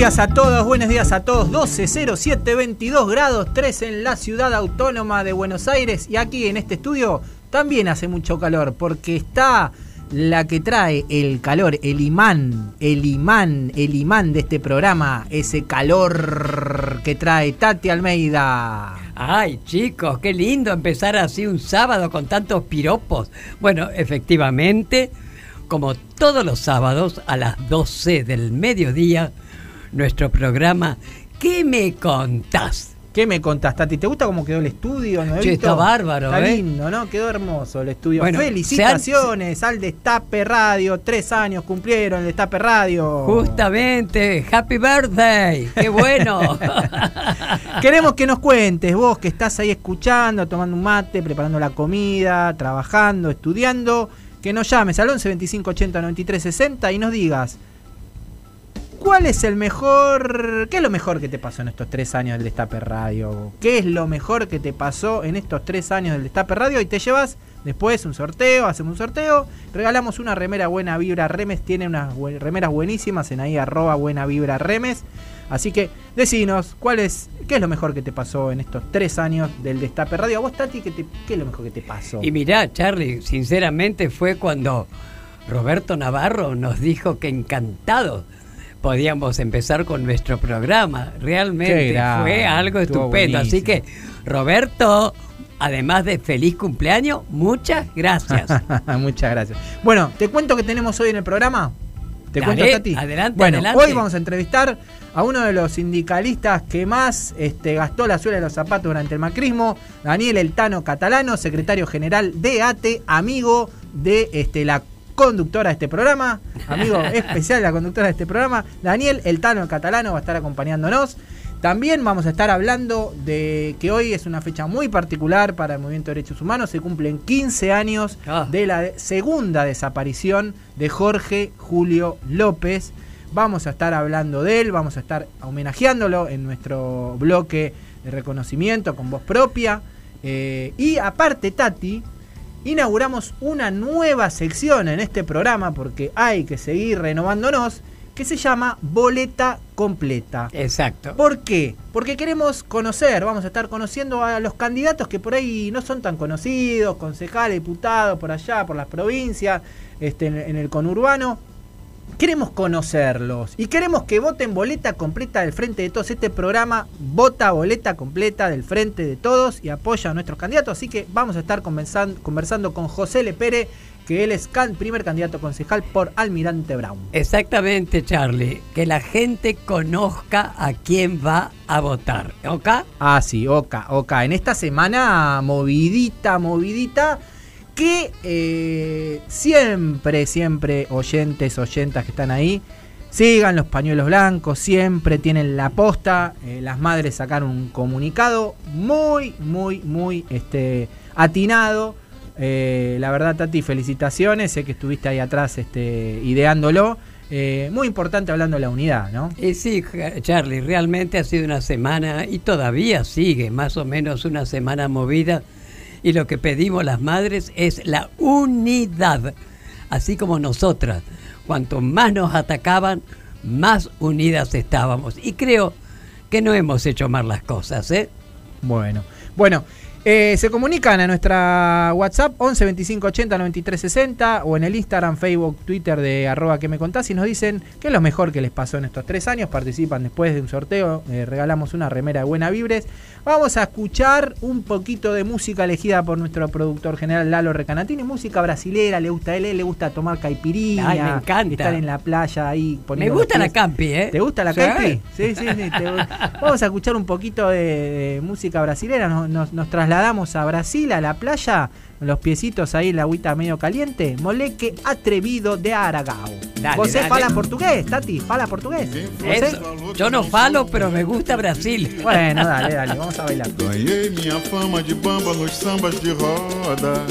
Días a todos, buenos días a todos. 12.07, 22 grados 3 en la ciudad autónoma de Buenos Aires. Y aquí en este estudio también hace mucho calor porque está la que trae el calor, el imán, el imán, el imán de este programa, ese calor que trae Tati Almeida. Ay, chicos, qué lindo empezar así un sábado con tantos piropos. Bueno, efectivamente, como todos los sábados a las 12 del mediodía, nuestro programa ¿Qué me contás? ¿Qué me contás, Tati? ¿Te gusta cómo quedó el estudio? ¿no? Che, está bárbaro, Está ¿eh? lindo, ¿no? Quedó hermoso el estudio. Bueno, Felicitaciones al Destape Radio. Tres años cumplieron el Destape Radio. Justamente, Happy Birthday, qué bueno. Queremos que nos cuentes, vos que estás ahí escuchando, tomando un mate, preparando la comida, trabajando, estudiando, que nos llames al 11 25 80 93 60 y nos digas ¿Cuál es el mejor, qué es lo mejor que te pasó en estos tres años del Destape Radio? ¿Qué es lo mejor que te pasó en estos tres años del Destape Radio? Y te llevas después un sorteo, hacemos un sorteo, regalamos una remera Buena Vibra Remes, tiene unas remeras buenísimas en ahí arroba Buena Vibra Remes. Así que decinos, ¿cuál es, ¿qué es lo mejor que te pasó en estos tres años del Destape Radio? A vos, Tati, ¿qué, te- qué es lo mejor que te pasó? Y mirá, Charlie, sinceramente fue cuando Roberto Navarro nos dijo que encantados podíamos empezar con nuestro programa. Realmente fue algo estupendo. Así que. Roberto, además de feliz cumpleaños, muchas gracias. Muchas gracias. Bueno, te cuento que tenemos hoy en el programa. ¿Te Dale, cuento, Tati? adelante, bueno, adelante. hoy vamos a entrevistar a uno de los sindicalistas que más este, gastó la suela de los zapatos durante el macrismo, Daniel Eltano Catalano, secretario general de ATE, amigo de este, la conductora de este programa, amigo especial de la conductora de este programa, Daniel Eltano Catalano va a estar acompañándonos. También vamos a estar hablando de que hoy es una fecha muy particular para el movimiento de derechos humanos. Se cumplen 15 años Ah. de la segunda desaparición de Jorge Julio López. Vamos a estar hablando de él, vamos a estar homenajeándolo en nuestro bloque de reconocimiento con voz propia. Eh, y aparte, Tati, inauguramos una nueva sección en este programa porque hay que seguir renovándonos que se llama Boleta Completa. Exacto. ¿Por qué? Porque queremos conocer, vamos a estar conociendo a los candidatos que por ahí no son tan conocidos, concejales, diputados, por allá, por las provincias, este, en, en el conurbano. Queremos conocerlos y queremos que voten boleta completa del Frente de Todos. Este programa vota boleta completa del Frente de Todos y apoya a nuestros candidatos. Así que vamos a estar conversan- conversando con José Lepere, que él es can- primer candidato concejal por Almirante Brown. Exactamente, Charlie. Que la gente conozca a quién va a votar. ¿Ok? Ah, sí, Oca, Oca. En esta semana movidita, movidita, que eh, siempre, siempre oyentes, oyentas que están ahí, sigan los pañuelos blancos, siempre tienen la posta. Eh, las madres sacaron un comunicado muy, muy, muy este, atinado. Eh, la verdad, Tati, felicitaciones. Sé que estuviste ahí atrás este, ideándolo. Muy importante hablando de la unidad, ¿no? Y sí, Charlie, realmente ha sido una semana y todavía sigue más o menos una semana movida. Y lo que pedimos las madres es la unidad, así como nosotras. Cuanto más nos atacaban, más unidas estábamos. Y creo que no hemos hecho mal las cosas, ¿eh? Bueno, bueno, Eh, se comunican a nuestra WhatsApp 11 25 80 93 60 o en el Instagram, Facebook, Twitter de arroba que me contás y nos dicen qué es lo mejor que les pasó en estos tres años. Participan después de un sorteo, eh, regalamos una remera de Buena Vibres. Vamos a escuchar un poquito de música elegida por nuestro productor general Lalo Recanatini, música brasilera, le gusta él, le gusta tomar caipirinha, Ay, me encanta. estar en la playa ahí Me poniendo gusta los la campi, ¿eh? ¿Te gusta la Sí. caipi? Sí, sí, sí. te gusta. Vamos a escuchar un poquito de, de música brasilera. Nos, nos- nos trasladamos a Brasil, a la playa, los piecitos ahí en la agüita medio caliente. Moleque atrevido de Aragao. Dale, ¿Você dale. fala portugués, Tati? ¿Fala portugués? ¿Você? Eso. Yo no falo, pero me gusta Brasil. Bueno, dale, dale, vamos a bailar. Ganhei minha fama de bamba nos sambas de roda.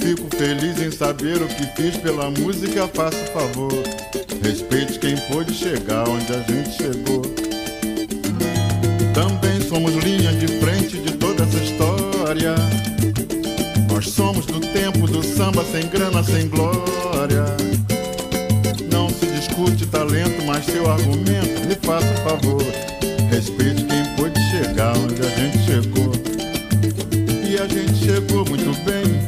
Fico feliz em saber o que fiz pela música, faço favor. Respeite quem pôde chegar onde a gente chegou. Também somos linha de frente de toda essa história. Nós somos do tempo do samba sem grana, sem glória. Não se discute talento, mas seu argumento, me faça um favor. Respeite quem pôde chegar onde a gente chegou. E a gente chegou muito bem,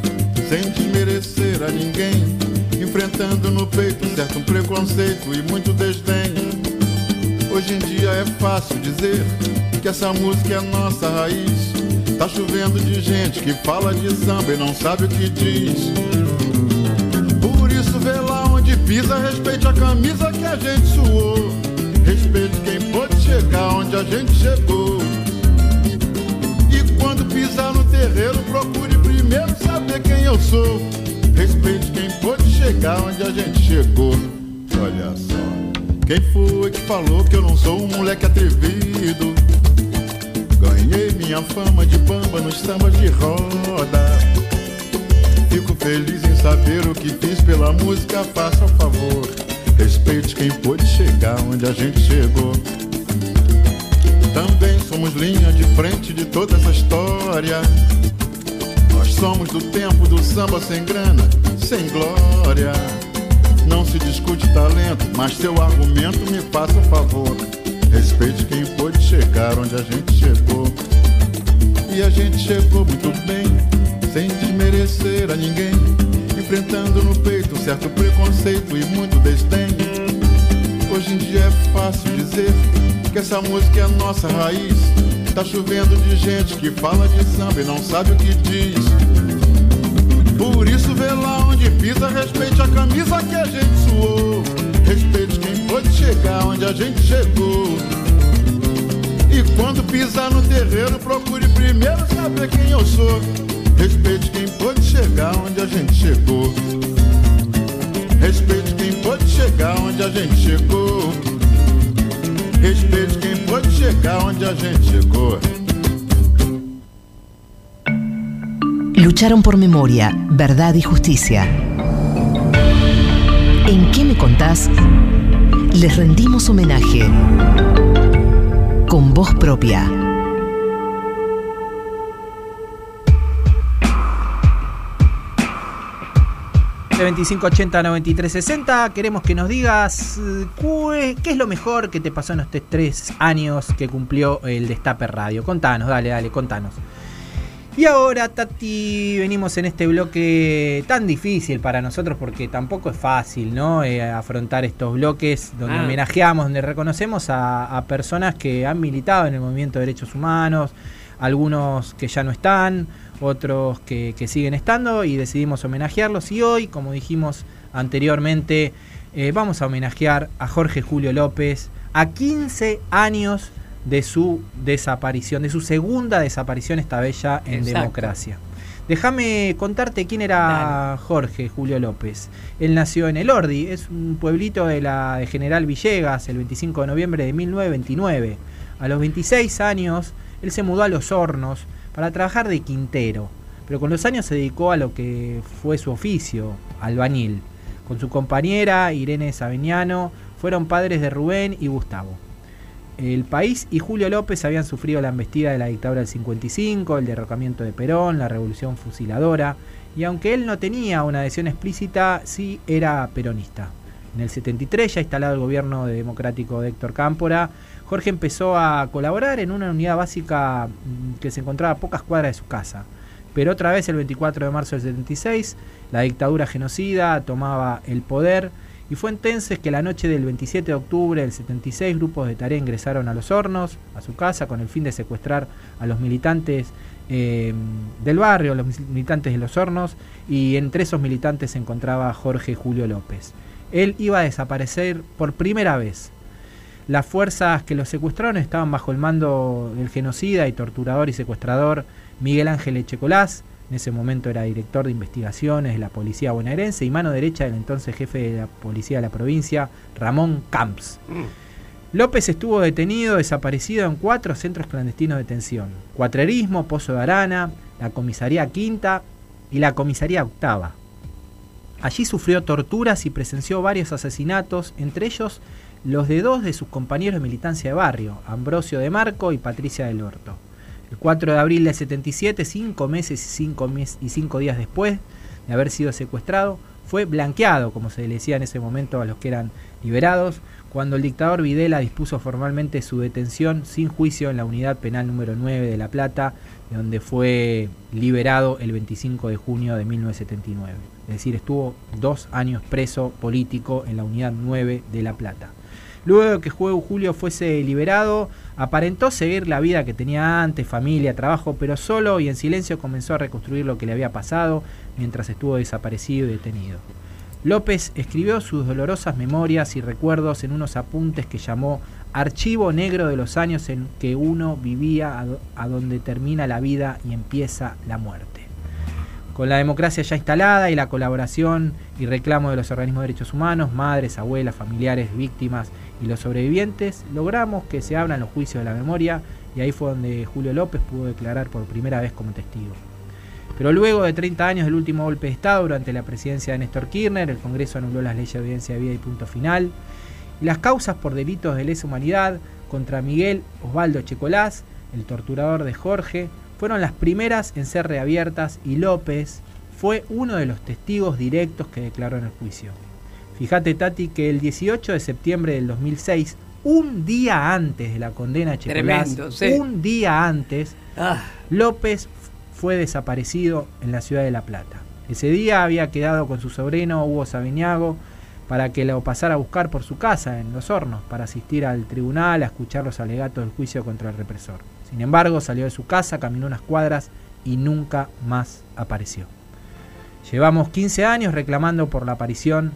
sem desmerecer a ninguém. Enfrentando no peito certo preconceito e muito desdém. Hoje em dia é fácil dizer que essa música é nossa raiz. Tá chovendo de gente que fala de samba e não sabe o que diz. Por isso vê lá onde pisa, respeite a camisa que a gente suou. Respeite quem pôde chegar onde a gente chegou. E quando pisar no terreiro, procure primeiro saber quem eu sou. Respeite quem pôde chegar onde a gente chegou. Olha só. Quem foi que falou que eu não sou um moleque atrevido? Ganhei minha fama de bamba nos sambas de roda. Fico feliz em saber o que fiz pela música, faça o favor. Respeite quem pôde chegar onde a gente chegou. Também somos linha de frente de toda essa história. Nós somos do tempo do samba sem grana, sem glória. Não se discute talento, mas seu argumento me faça um favor. Respeite quem pôde chegar onde a gente chegou. E a gente chegou muito bem, sem desmerecer a ninguém. Enfrentando no peito um certo preconceito e muito desdém. Hoje em dia é fácil dizer que essa música é a nossa raiz. Tá chovendo de gente que fala de samba e não sabe o que diz. Por isso vê lá onde pisa, respeite a camisa que a gente suou. Respeite quem pôde chegar onde a gente chegou. E quando pisar no terreiro, procure primeiro saber quem eu sou. Respeite quem pôde chegar onde a gente chegou. Respeite quem pôde chegar onde a gente chegou. Respeite quem pôde chegar onde a gente chegou. Lucharon por memoria, verdad y justicia. ¿En qué me contás? Les rendimos homenaje con voz propia. De 2580 9360 queremos que nos digas eh, qué es lo mejor que te pasó en estos tres años que cumplió el Destape Radio. Contanos, dale, dale, contanos. Y ahora, Tati, venimos en este bloque tan difícil para nosotros porque tampoco es fácil, ¿no? Eh, afrontar estos bloques donde Ah. homenajeamos, donde reconocemos a, a personas que han militado en el movimiento de derechos humanos, algunos que ya no están, otros que, que siguen estando y decidimos homenajearlos. Y hoy, como dijimos anteriormente, eh, vamos a homenajear a Jorge Julio López a 15 años de su desaparición, de su segunda desaparición, esta vez ya en Exacto. democracia. Déjame contarte quién era Jorge Julio López. Él nació en El Ordi, es un pueblito de la de General Villegas, el 25 de noviembre de 1929. A los 26 años, él se mudó a Los Hornos para trabajar de quintero, pero con los años se dedicó a lo que fue su oficio, albañil. Con su compañera Irene Sabeñano fueron padres de Rubén y Gustavo. El país y Julio López habían sufrido la embestida de la dictadura del 55, el derrocamiento de Perón, la revolución fusiladora, y aunque él no tenía una adhesión explícita, sí era peronista. En el 73, ya instalado el gobierno democrático de Héctor Cámpora, Jorge empezó a colaborar en una unidad básica mm, que se encontraba a pocas cuadras de su casa. Pero otra vez el 24 de marzo del 76, la dictadura genocida tomaba el poder y fue entonces que la noche del 27 de octubre del 76 grupos de tarea ingresaron a los hornos, a su casa, con el fin de secuestrar a los militantes eh, del barrio, los militantes de los hornos, y entre esos militantes se encontraba Jorge Julio López. Él iba a desaparecer por primera vez. Las fuerzas que lo secuestraron estaban bajo el mando del genocida y torturador y secuestrador Miguel Ángel Echecolás, en ese momento era director de investigaciones de la policía bonaerense y mano derecha del entonces jefe de la policía de la provincia, Ramón Camps. Mm. López estuvo detenido, desaparecido en cuatro centros clandestinos de detención. Cuatrerismo, Pozo de Arana, la comisaría quinta y la comisaría octava. Allí sufrió torturas y presenció varios asesinatos, entre ellos los de dos de sus compañeros de militancia de barrio, Ambrosio de Marco y Patricia del Horto. El 4 de abril del 77, cinco meses y cinco, y cinco días después de haber sido secuestrado, fue blanqueado, como se le decía en ese momento a los que eran liberados, cuando el dictador Videla dispuso formalmente su detención sin juicio en la unidad penal número 9 de La Plata, de donde fue liberado el 25 de junio de 1979. Es decir, estuvo dos años preso político en la unidad 9 de La Plata. Luego de que Julio fuese liberado, aparentó seguir la vida que tenía antes, familia, trabajo, pero solo y en silencio comenzó a reconstruir lo que le había pasado mientras estuvo desaparecido y detenido. López escribió sus dolorosas memorias y recuerdos en unos apuntes que llamó Archivo Negro de los años en que uno vivía a, donde termina la vida y empieza la muerte. Con la democracia ya instalada y la colaboración y reclamo de los organismos de derechos humanos, madres, abuelas, familiares, víctimas y los sobrevivientes, logramos que se abran los juicios de la memoria y ahí fue donde Julio López pudo declarar por primera vez como testigo. Pero luego de 30 años del último golpe de Estado durante la presidencia de Néstor Kirchner, el Congreso anuló las leyes de evidencia de vida y punto final. Y las causas por delitos de lesa humanidad contra Miguel Osvaldo Checolás, el torturador de Jorge, fueron las primeras en ser reabiertas y López fue uno de los testigos directos que declaró en el juicio. Fíjate, Tati, que el 18 de septiembre del 2006, un día antes de la condena a Checolás, un día antes, ah. López fue desaparecido en la ciudad de La Plata. Ese día había quedado con su sobrino Hugo Sabiñago para que lo pasara a buscar por su casa en Los Hornos para asistir al tribunal a escuchar los alegatos del juicio contra el represor. Sin embargo, salió de su casa, caminó unas cuadras y nunca más apareció. Llevamos 15 años reclamando por la aparición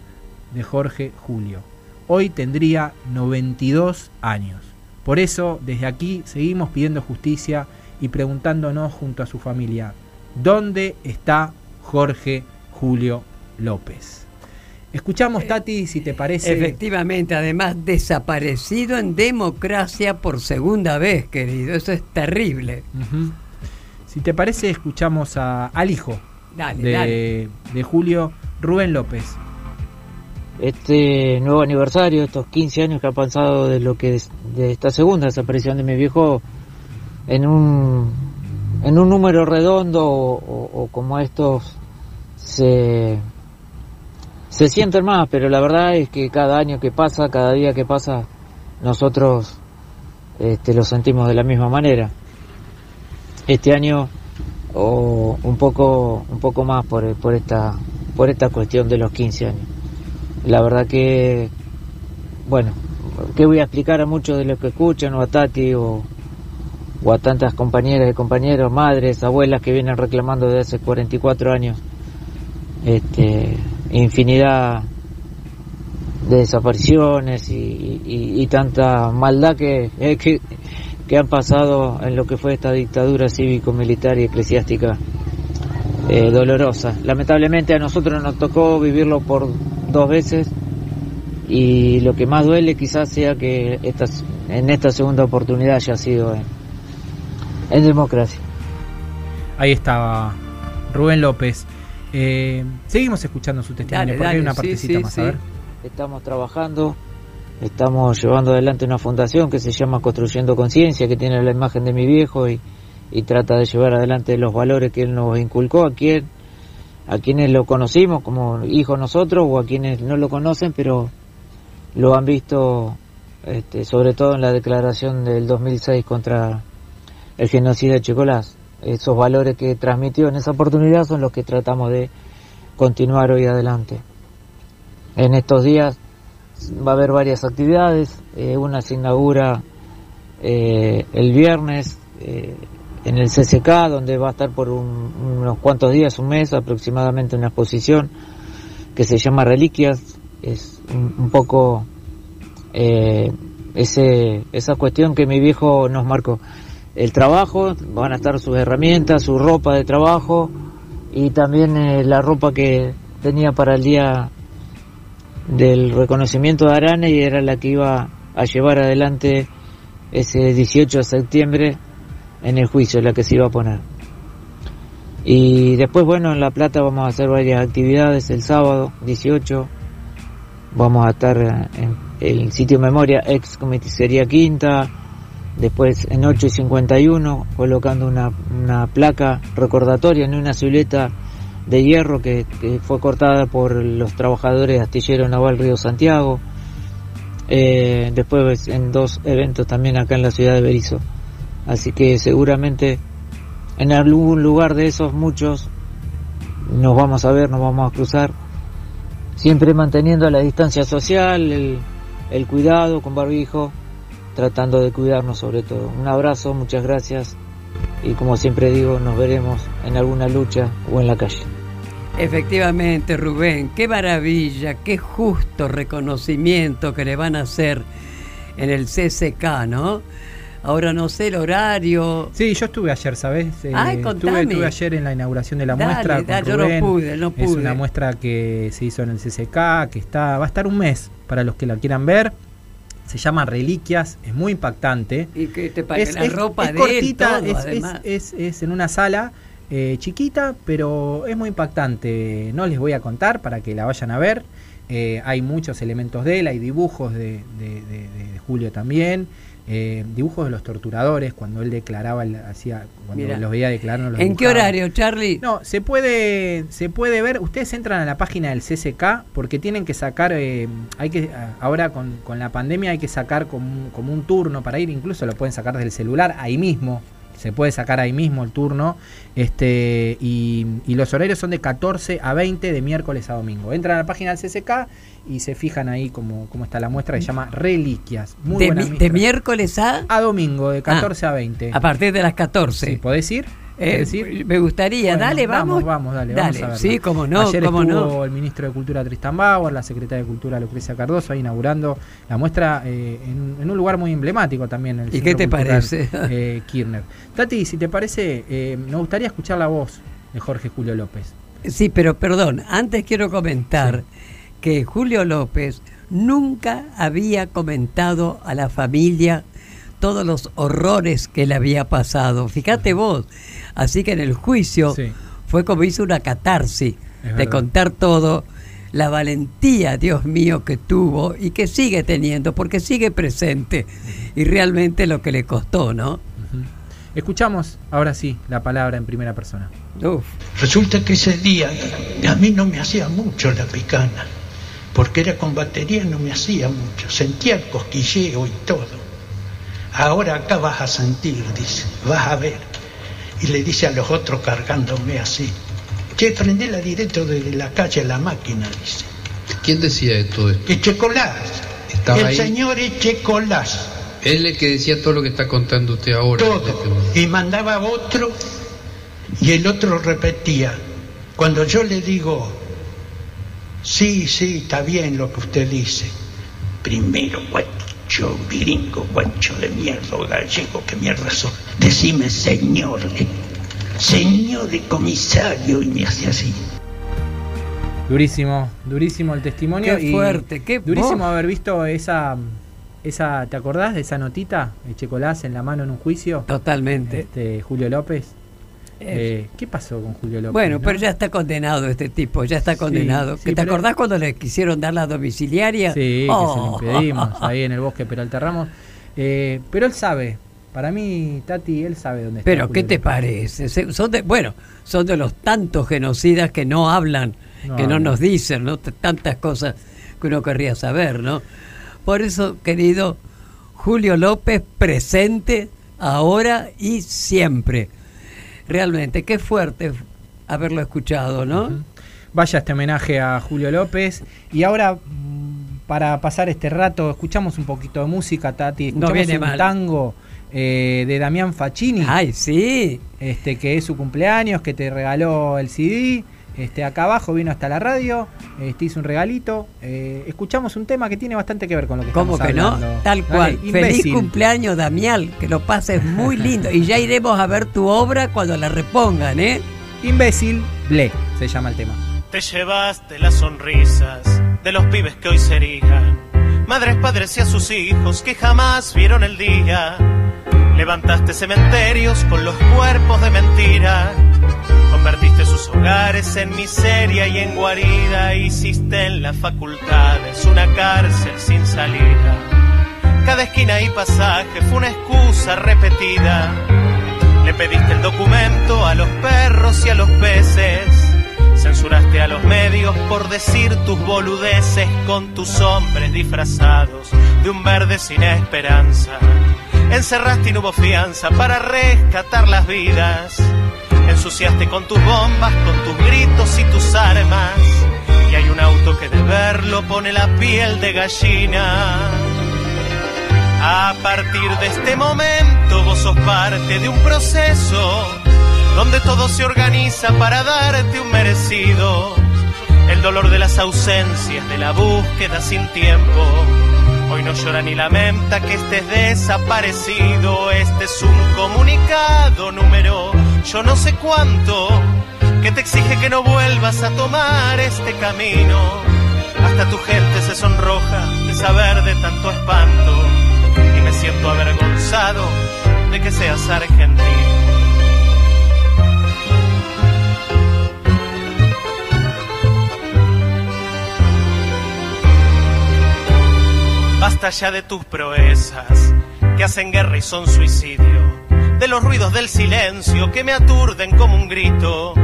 de Jorge Julio. Hoy tendría 92 años. Por eso, desde aquí seguimos pidiendo justicia y preguntándonos junto a su familia, ¿dónde está Jorge Julio López? Escuchamos, eh, Tati, si te parece. Efectivamente, además desaparecido en democracia por segunda vez, querido. Eso es terrible. Si te parece, escuchamos al hijo de, de Julio, Rubén López este nuevo aniversario, estos 15 años que ha pasado de lo que de esta segunda desaparición de mi viejo en un en un número redondo o, como estos se se sienten más, pero la verdad es que cada año que pasa, cada día que pasa, nosotros este, lo sentimos de la misma manera. Este año o un poco un poco más por, por esta por esta cuestión de los 15 años. La verdad que, bueno, que voy a explicar a muchos de los que escuchan, o a Tati, o, a tantas compañeras y compañeros, madres, abuelas que vienen reclamando desde hace 44 años, este, infinidad de desapariciones y, tanta maldad que, eh, que, que, han pasado en lo que fue esta dictadura cívico-militar y eclesiástica eh, dolorosa. Lamentablemente a nosotros nos tocó vivirlo por dos veces y lo que más duele quizás sea que en esta segunda oportunidad haya sido en, democracia. Ahí estaba Rubén López. Eh, seguimos escuchando su testimonio porque hay una partecita más. A ver. Estamos trabajando, estamos llevando adelante una fundación que se llama Construyendo Conciencia, que tiene la imagen de mi viejo y, y trata de llevar adelante los valores que él nos inculcó, a quien a quienes lo conocimos como hijos nosotros o a quienes no lo conocen pero lo han visto este, sobre todo en la declaración del 2006 contra el genocidio de Checolás. Esos valores que transmitió en esa oportunidad son los que tratamos de continuar hoy adelante. En estos días va a haber varias actividades, eh, una se inaugura eh, el viernes eh, en el CCK, donde va a estar por un- unos cuantos días, un mes aproximadamente, una exposición que se llama Reliquias. Es un, un poco eh, ese, esa cuestión que mi viejo nos marcó. El trabajo, van a estar sus herramientas, su ropa de trabajo y también eh, la ropa que tenía para el día del reconocimiento de Arane y era la que iba a llevar adelante ese 18 de septiembre en el juicio, la que se iba a poner. Y después, bueno, en La Plata vamos a hacer varias actividades el sábado 18. Vamos a estar en el sitio memoria ex comisaría Quinta. Después en 8 y 51 colocando una, una placa recordatoria en una silueta de hierro que, que fue cortada por los trabajadores de Astillero Naval Río Santiago. Eh, después en dos eventos también acá en la ciudad de Berizo. Así que seguramente en algún lugar de esos muchos nos vamos a ver, nos vamos a cruzar, siempre manteniendo la distancia social, el, el cuidado con barbijo, tratando de cuidarnos sobre todo. Un abrazo, muchas gracias y como siempre digo, nos veremos en alguna lucha o en la calle. Efectivamente, Rubén, qué maravilla, qué justo reconocimiento que le van a hacer en el CCK, ¿no? Ahora no sé el horario. Sí, yo estuve ayer, ¿sabes? Eh, Ay, estuve, contame. estuve ayer en la inauguración de la Dale, muestra. con dale, yo no Rubén. pude, no Es pude. una muestra que se hizo en el CCK, que está, va a estar un mes para los que la quieran ver. Se llama Reliquias, es muy impactante. ¿Y qué te parece? Es, la es- ropa es de cortita, él, todo, es, además. es- es- es en una sala eh, chiquita, pero es muy impactante. No les voy a contar para que la vayan a ver. Eh, hay muchos elementos de él, hay dibujos de, de- de- de- de Julio también. Eh, dibujos de los torturadores cuando él declaraba, hacía, cuando Mira. los veía declarar. no los ¿En qué horario, Charlie? No, se puede, se puede ver. Ustedes entran a la página del CCK porque tienen que sacar, eh, hay que ahora con, con la pandemia hay que sacar como un, como un turno para ir. Incluso lo pueden sacar del celular ahí mismo. Se puede sacar ahí mismo el turno. Este y, y los horarios son de 14 a 20 de miércoles a domingo. Entran a la página del CCK y se fijan ahí cómo, cómo está la muestra que se llama Reliquias. Muy de, mi- de miércoles a, a domingo de 14 a 20. a partir de las 14. Sí, ¿podés ir? Eh, ¿Podés ir? me gustaría, Bueno, dale, vamos. Vamos, dale, Dale, vamos a sí, cómo no, Ayer cómo estuvo no. el ministro de Cultura Tristan Bauer, la secretaria de Cultura Lucrecia Cardoso ahí inaugurando la muestra eh, en, en un lugar muy emblemático también. el ¿Y Centro qué te Cultural, parece? eh, Kirchner. Tati, si te parece, eh, me gustaría escuchar la voz de Jorge Julio López. Sí, pero perdón, antes quiero comentar que Julio López nunca había comentado a la familia todos los horrores que le había pasado. Fíjate vos, así que en el juicio Sí. fue como hizo una catarsis Es de verdad. contar todo, la valentía, Dios mío, que tuvo y que sigue teniendo, porque sigue presente y realmente lo que le costó, ¿no? Escuchamos ahora sí la palabra en primera persona. Uf. Resulta que ese día a mí no me hacía mucho la picana, porque era con batería no me hacía mucho, sentía el cosquilleo y todo. Ahora acá vas a sentir, dice, vas a ver. Y le dice a los otros cargándome así, che, prendela directo desde la calle a la máquina, dice. ¿Quién decía esto? Echecolás, Estaba el ahí. señor Echecolás, Él es el que decía todo lo que está contando usted ahora. todo. Este, Y mandaba otro y el otro repetía. Cuando yo le digo, sí, sí, está bien lo que usted dice. Primero, guacho, gringo, guacho de mierda, gallego, qué mierda son. Decime señor, señor de comisario, y me hace así. Durísimo, durísimo el testimonio. Qué y fuerte, qué Durísimo haber visto esa, esa, ¿te acordás de esa notita? de Checolás en la mano en un juicio. Totalmente. Este, Julio López. Eh, ¿Qué pasó con Julio López? Bueno, no? pero ya está condenado este tipo, ya está condenado. sí, ¿Que ¿Te acordás cuando le quisieron dar la domiciliaria? Sí, Oh. que se lo impedimos ahí en el bosque Peralta Ramos. Eh, pero él sabe, para mí, Tati, él sabe dónde está. Pero, Julio ¿qué te López. parece? Se- Son de, bueno, son de los tantos genocidas que no hablan, No que no nos dicen, ¿no? Tantas cosas que uno querría saber, ¿no? Por eso, querido Julio López presente ahora y siempre. Realmente, qué fuerte haberlo escuchado, ¿no? Vaya este homenaje a Julio López. Y ahora, mm, para pasar este rato, escuchamos un poquito de música, Tati. No Escuchamos viene un mal. tango eh, de Damián Facchini. Ay, sí. este que es su cumpleaños, que te regaló el CD. Este, acá abajo vino hasta la radio, este, hizo un regalito. Eh, escuchamos un tema que tiene bastante que ver con lo que ¿Cómo estamos que no? hablando. Tal Dale, cual. Feliz imbécil. cumpleaños, Damián. Que lo pases muy lindo. Y ya iremos a ver tu obra cuando la repongan, ¿eh? Imbécil, ble, se llama el tema. Te llevaste las sonrisas de los pibes que hoy serían madres, padres y a sus hijos que jamás vieron el día. Levantaste cementerios con los cuerpos de mentira. Convertiste sus hogares en miseria y en guarida. Hiciste en las facultades una cárcel sin salida. Cada esquina y pasaje fue una excusa repetida. Le pediste el documento a los perros y a los peces. Censuraste a los medios por decir tus boludeces con tus hombres disfrazados de un verde sin esperanza. Encerraste y no hubo fianza para rescatar las vidas. Ensuciaste con tus bombas, con tus gritos y tus armas. Y hay un auto que de verlo pone la piel de gallina. A partir de este momento vos sos parte de un proceso donde todo se organiza para darte un merecido. El dolor de las ausencias, de la búsqueda sin tiempo. Hoy no llora ni lamenta que estés desaparecido. Este es un comunicado número yo no sé cuánto que te exige que no vuelvas a tomar este camino. Hasta tu gente se sonroja de saber de tanto espanto y me siento avergonzado de que seas argentino. Basta ya de tus proezas que hacen guerra y son suicidio, de los ruidos del silencio que me aturden como un grito.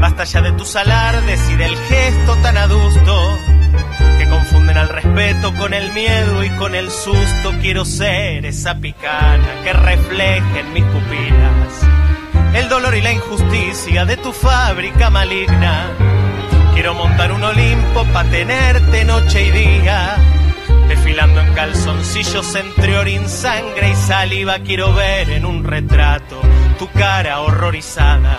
Basta ya de tus alardes y del gesto tan adusto que confunden al respeto con el miedo y con el susto. Quiero ser esa picana que refleje en mis pupilas el dolor y la injusticia de tu fábrica maligna. Quiero montar un Olimpo para tenerte noche y día. Desfilando en calzoncillos entre orín, sangre y saliva, quiero ver en un retrato tu cara horrorizada,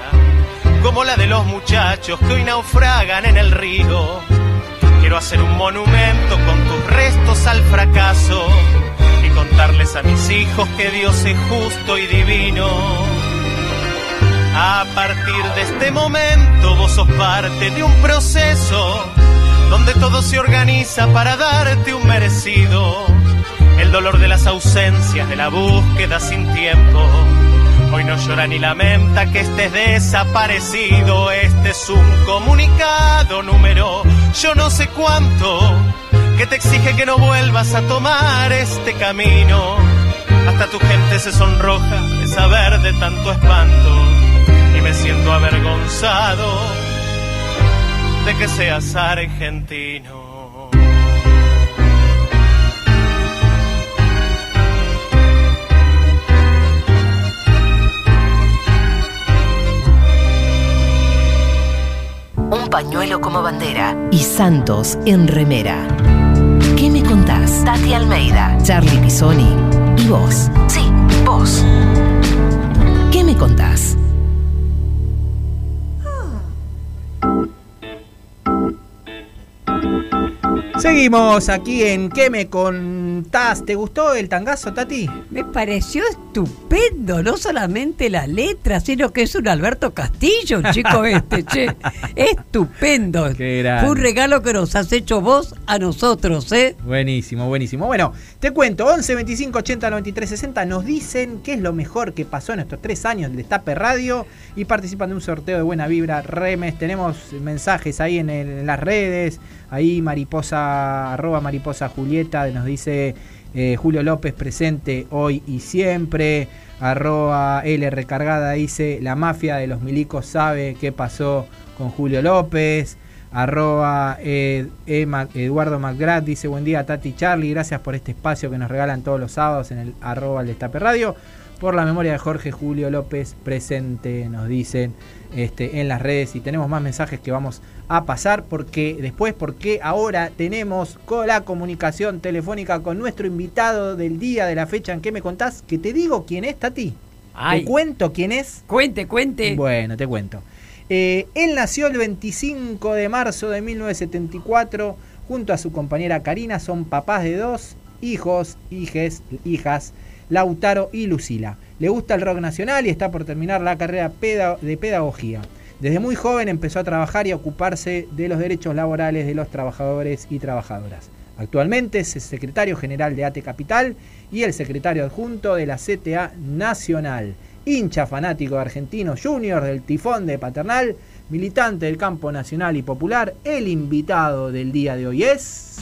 como la de los muchachos que hoy naufragan en el río. Quiero hacer un monumento con tus restos al fracaso y contarles a mis hijos que Dios es justo y divino. A partir de este momento vos sos parte de un proceso donde todo se organiza para darte un merecido. El dolor de las ausencias, de la búsqueda sin tiempo. Hoy no llora ni lamenta que estés desaparecido. Este es un comunicado número yo no sé cuánto que te exige que no vuelvas a tomar este camino. Hasta tu gente se sonroja de saber de tanto espanto y me siento avergonzado de que seas argentino. Un pañuelo como bandera y Santos en remera. ¿Qué me contás? Tati Almeida, Charlie Pisoni y vos. Sí, vos. ¿Qué me contás? Seguimos aquí en ¿Qué me ¿Te gustó el tangazo, Tati? Me pareció estupendo, no solamente la letra, sino que es un Alberto Castillo, chico este, che. Estupendo. Qué. Fue un regalo que nos has hecho vos a nosotros, ¿eh? Buenísimo, buenísimo. Bueno, te cuento, 11 25 80 93 60 nos dicen qué es lo mejor que pasó en estos tres años de Destape Radio y participan de un sorteo de Buena Vibra Remes. Tenemos mensajes ahí en, el- en las redes, ahí mariposa, arroba mariposa Julieta, nos dice eh, Julio López presente hoy y siempre, arroba L recargada dice, la mafia de los milicos sabe qué pasó con Julio López. Arroba eh, Emma- Eduardo McGrath dice buen día Tati Charlie, gracias por este espacio que nos regalan todos los sábados en el arroba el Destape Radio. Por la memoria de Jorge Julio López presente, nos dicen este, en las redes y tenemos más mensajes que vamos a pasar porque después, porque ahora tenemos con la comunicación telefónica con nuestro invitado del día de la fecha en que me contás, que te digo quién es, Tati. Ay. ¿Te cuento quién es? Cuente, cuente. Bueno, te cuento. Eh, él nació el 25 de marzo de 1974 junto a su compañera Karina. Son papás de dos hijos, hijes, hijas, Lautaro y Lucila. Le gusta el rock nacional y está por terminar la carrera de pedagogía. Desde muy joven empezó a trabajar y a ocuparse de los derechos laborales de los trabajadores y trabajadoras. Actualmente es secretario general de ATE Capital y el secretario adjunto de la CTA Nacional. Hincha fanático de Argentinos Juniors del Tifón de Paternal, militante del campo nacional y popular, el invitado del día de hoy es...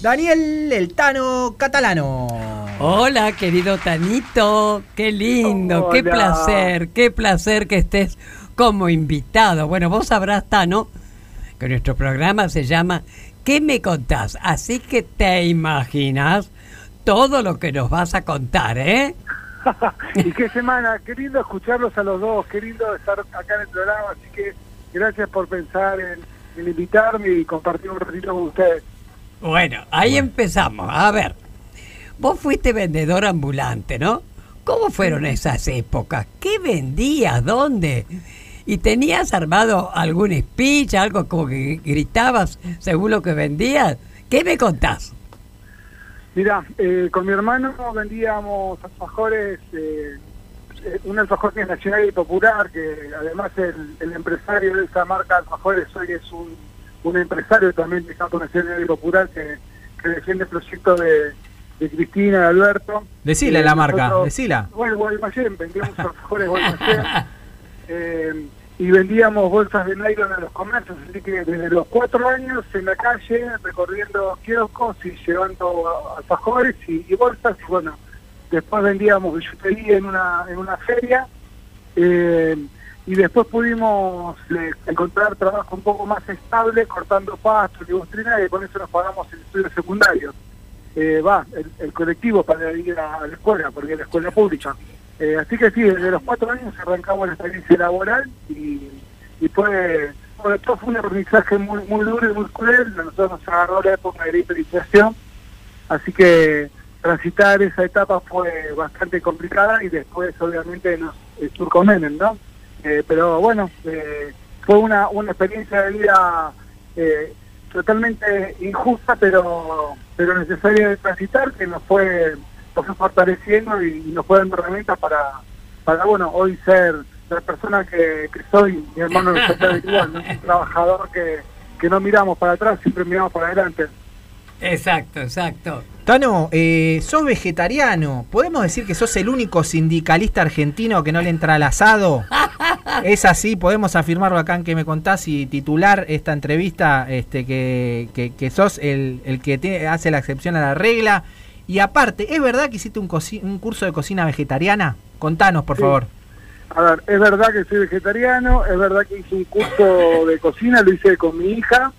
Daniel El Tano Catalano. Hola, querido Tanito. Qué lindo, qué placer, qué placer que estés como invitado. Bueno, vos sabrás, Tano, que nuestro programa se llama ¿Qué me contás? Así que te imaginas todo lo que nos vas a contar, ¿eh? y qué semana, qué lindo escucharlos a los dos, qué lindo estar acá en el programa, así que gracias por pensar en, en invitarme y compartir un ratito con ustedes. Bueno, ahí empezamos. A ver, vos fuiste vendedor ambulante, ¿no? ¿Cómo fueron esas épocas? ¿Qué vendías? ¿Dónde? ¿Y tenías armado algún speech, algo como que gritabas según lo que vendías? ¿Qué me contás? Mira, eh, con mi hermano vendíamos alfajores, eh, eh, un alfajor que es nacional y popular, que además el, el empresario de esa marca alfajores hoy es un, un empresario también de campo nacional popular que, que defiende el proyecto de, de Cristina, de Alberto. Decile Eh, la marca, nosotros- decila. Bueno, Guaymallén, vendíamos alfajores Guaymallén. eh, y vendíamos bolsas de nylon en los comercios, así que desde los cuatro años en la calle, recorriendo kioscos y llevando alfajores y, y bolsas, y bueno, después vendíamos billutería en una, en una feria, eh, y después pudimos eh, encontrar trabajo un poco más estable, cortando pasto y bustrina, y con eso nos pagamos el estudio secundario. Eh, va, el, colectivo para ir a la escuela, porque es la escuela pública. Eh, así que sí, desde los cuatro años arrancamos la experiencia laboral y, y fue, bueno, todo fue un aprendizaje muy, duro y muy cruel. A nosotros nos agarró la época de la hiperinflación, así que transitar esa etapa fue bastante complicada y después obviamente nos el surco Menem, ¿no? Eh, pero bueno, eh, fue una, una experiencia de vida eh, totalmente injusta, pero pero necesaria de transitar, que nos fue, nos fue fortaleciendo y, nos fue dando herramientas para, para bueno, hoy ser la persona que, soy, mi hermano no está igual, ¿no? un trabajador que, que no miramos para atrás, siempre miramos para adelante. Exacto, exacto. Tano, eh, sos vegetariano. ¿Podemos decir que sos el único sindicalista argentino que no le entra al asado? Es así, podemos afirmarlo acá en que me contás y titular esta entrevista, este, que, que, que sos el, el que hace la excepción a la regla. Y aparte, ¿es verdad que hiciste un, un curso de cocina vegetariana? Contanos, por Sí. favor. A ver, es verdad que soy vegetariano, es verdad que hice un curso de cocina, lo hice con mi hija,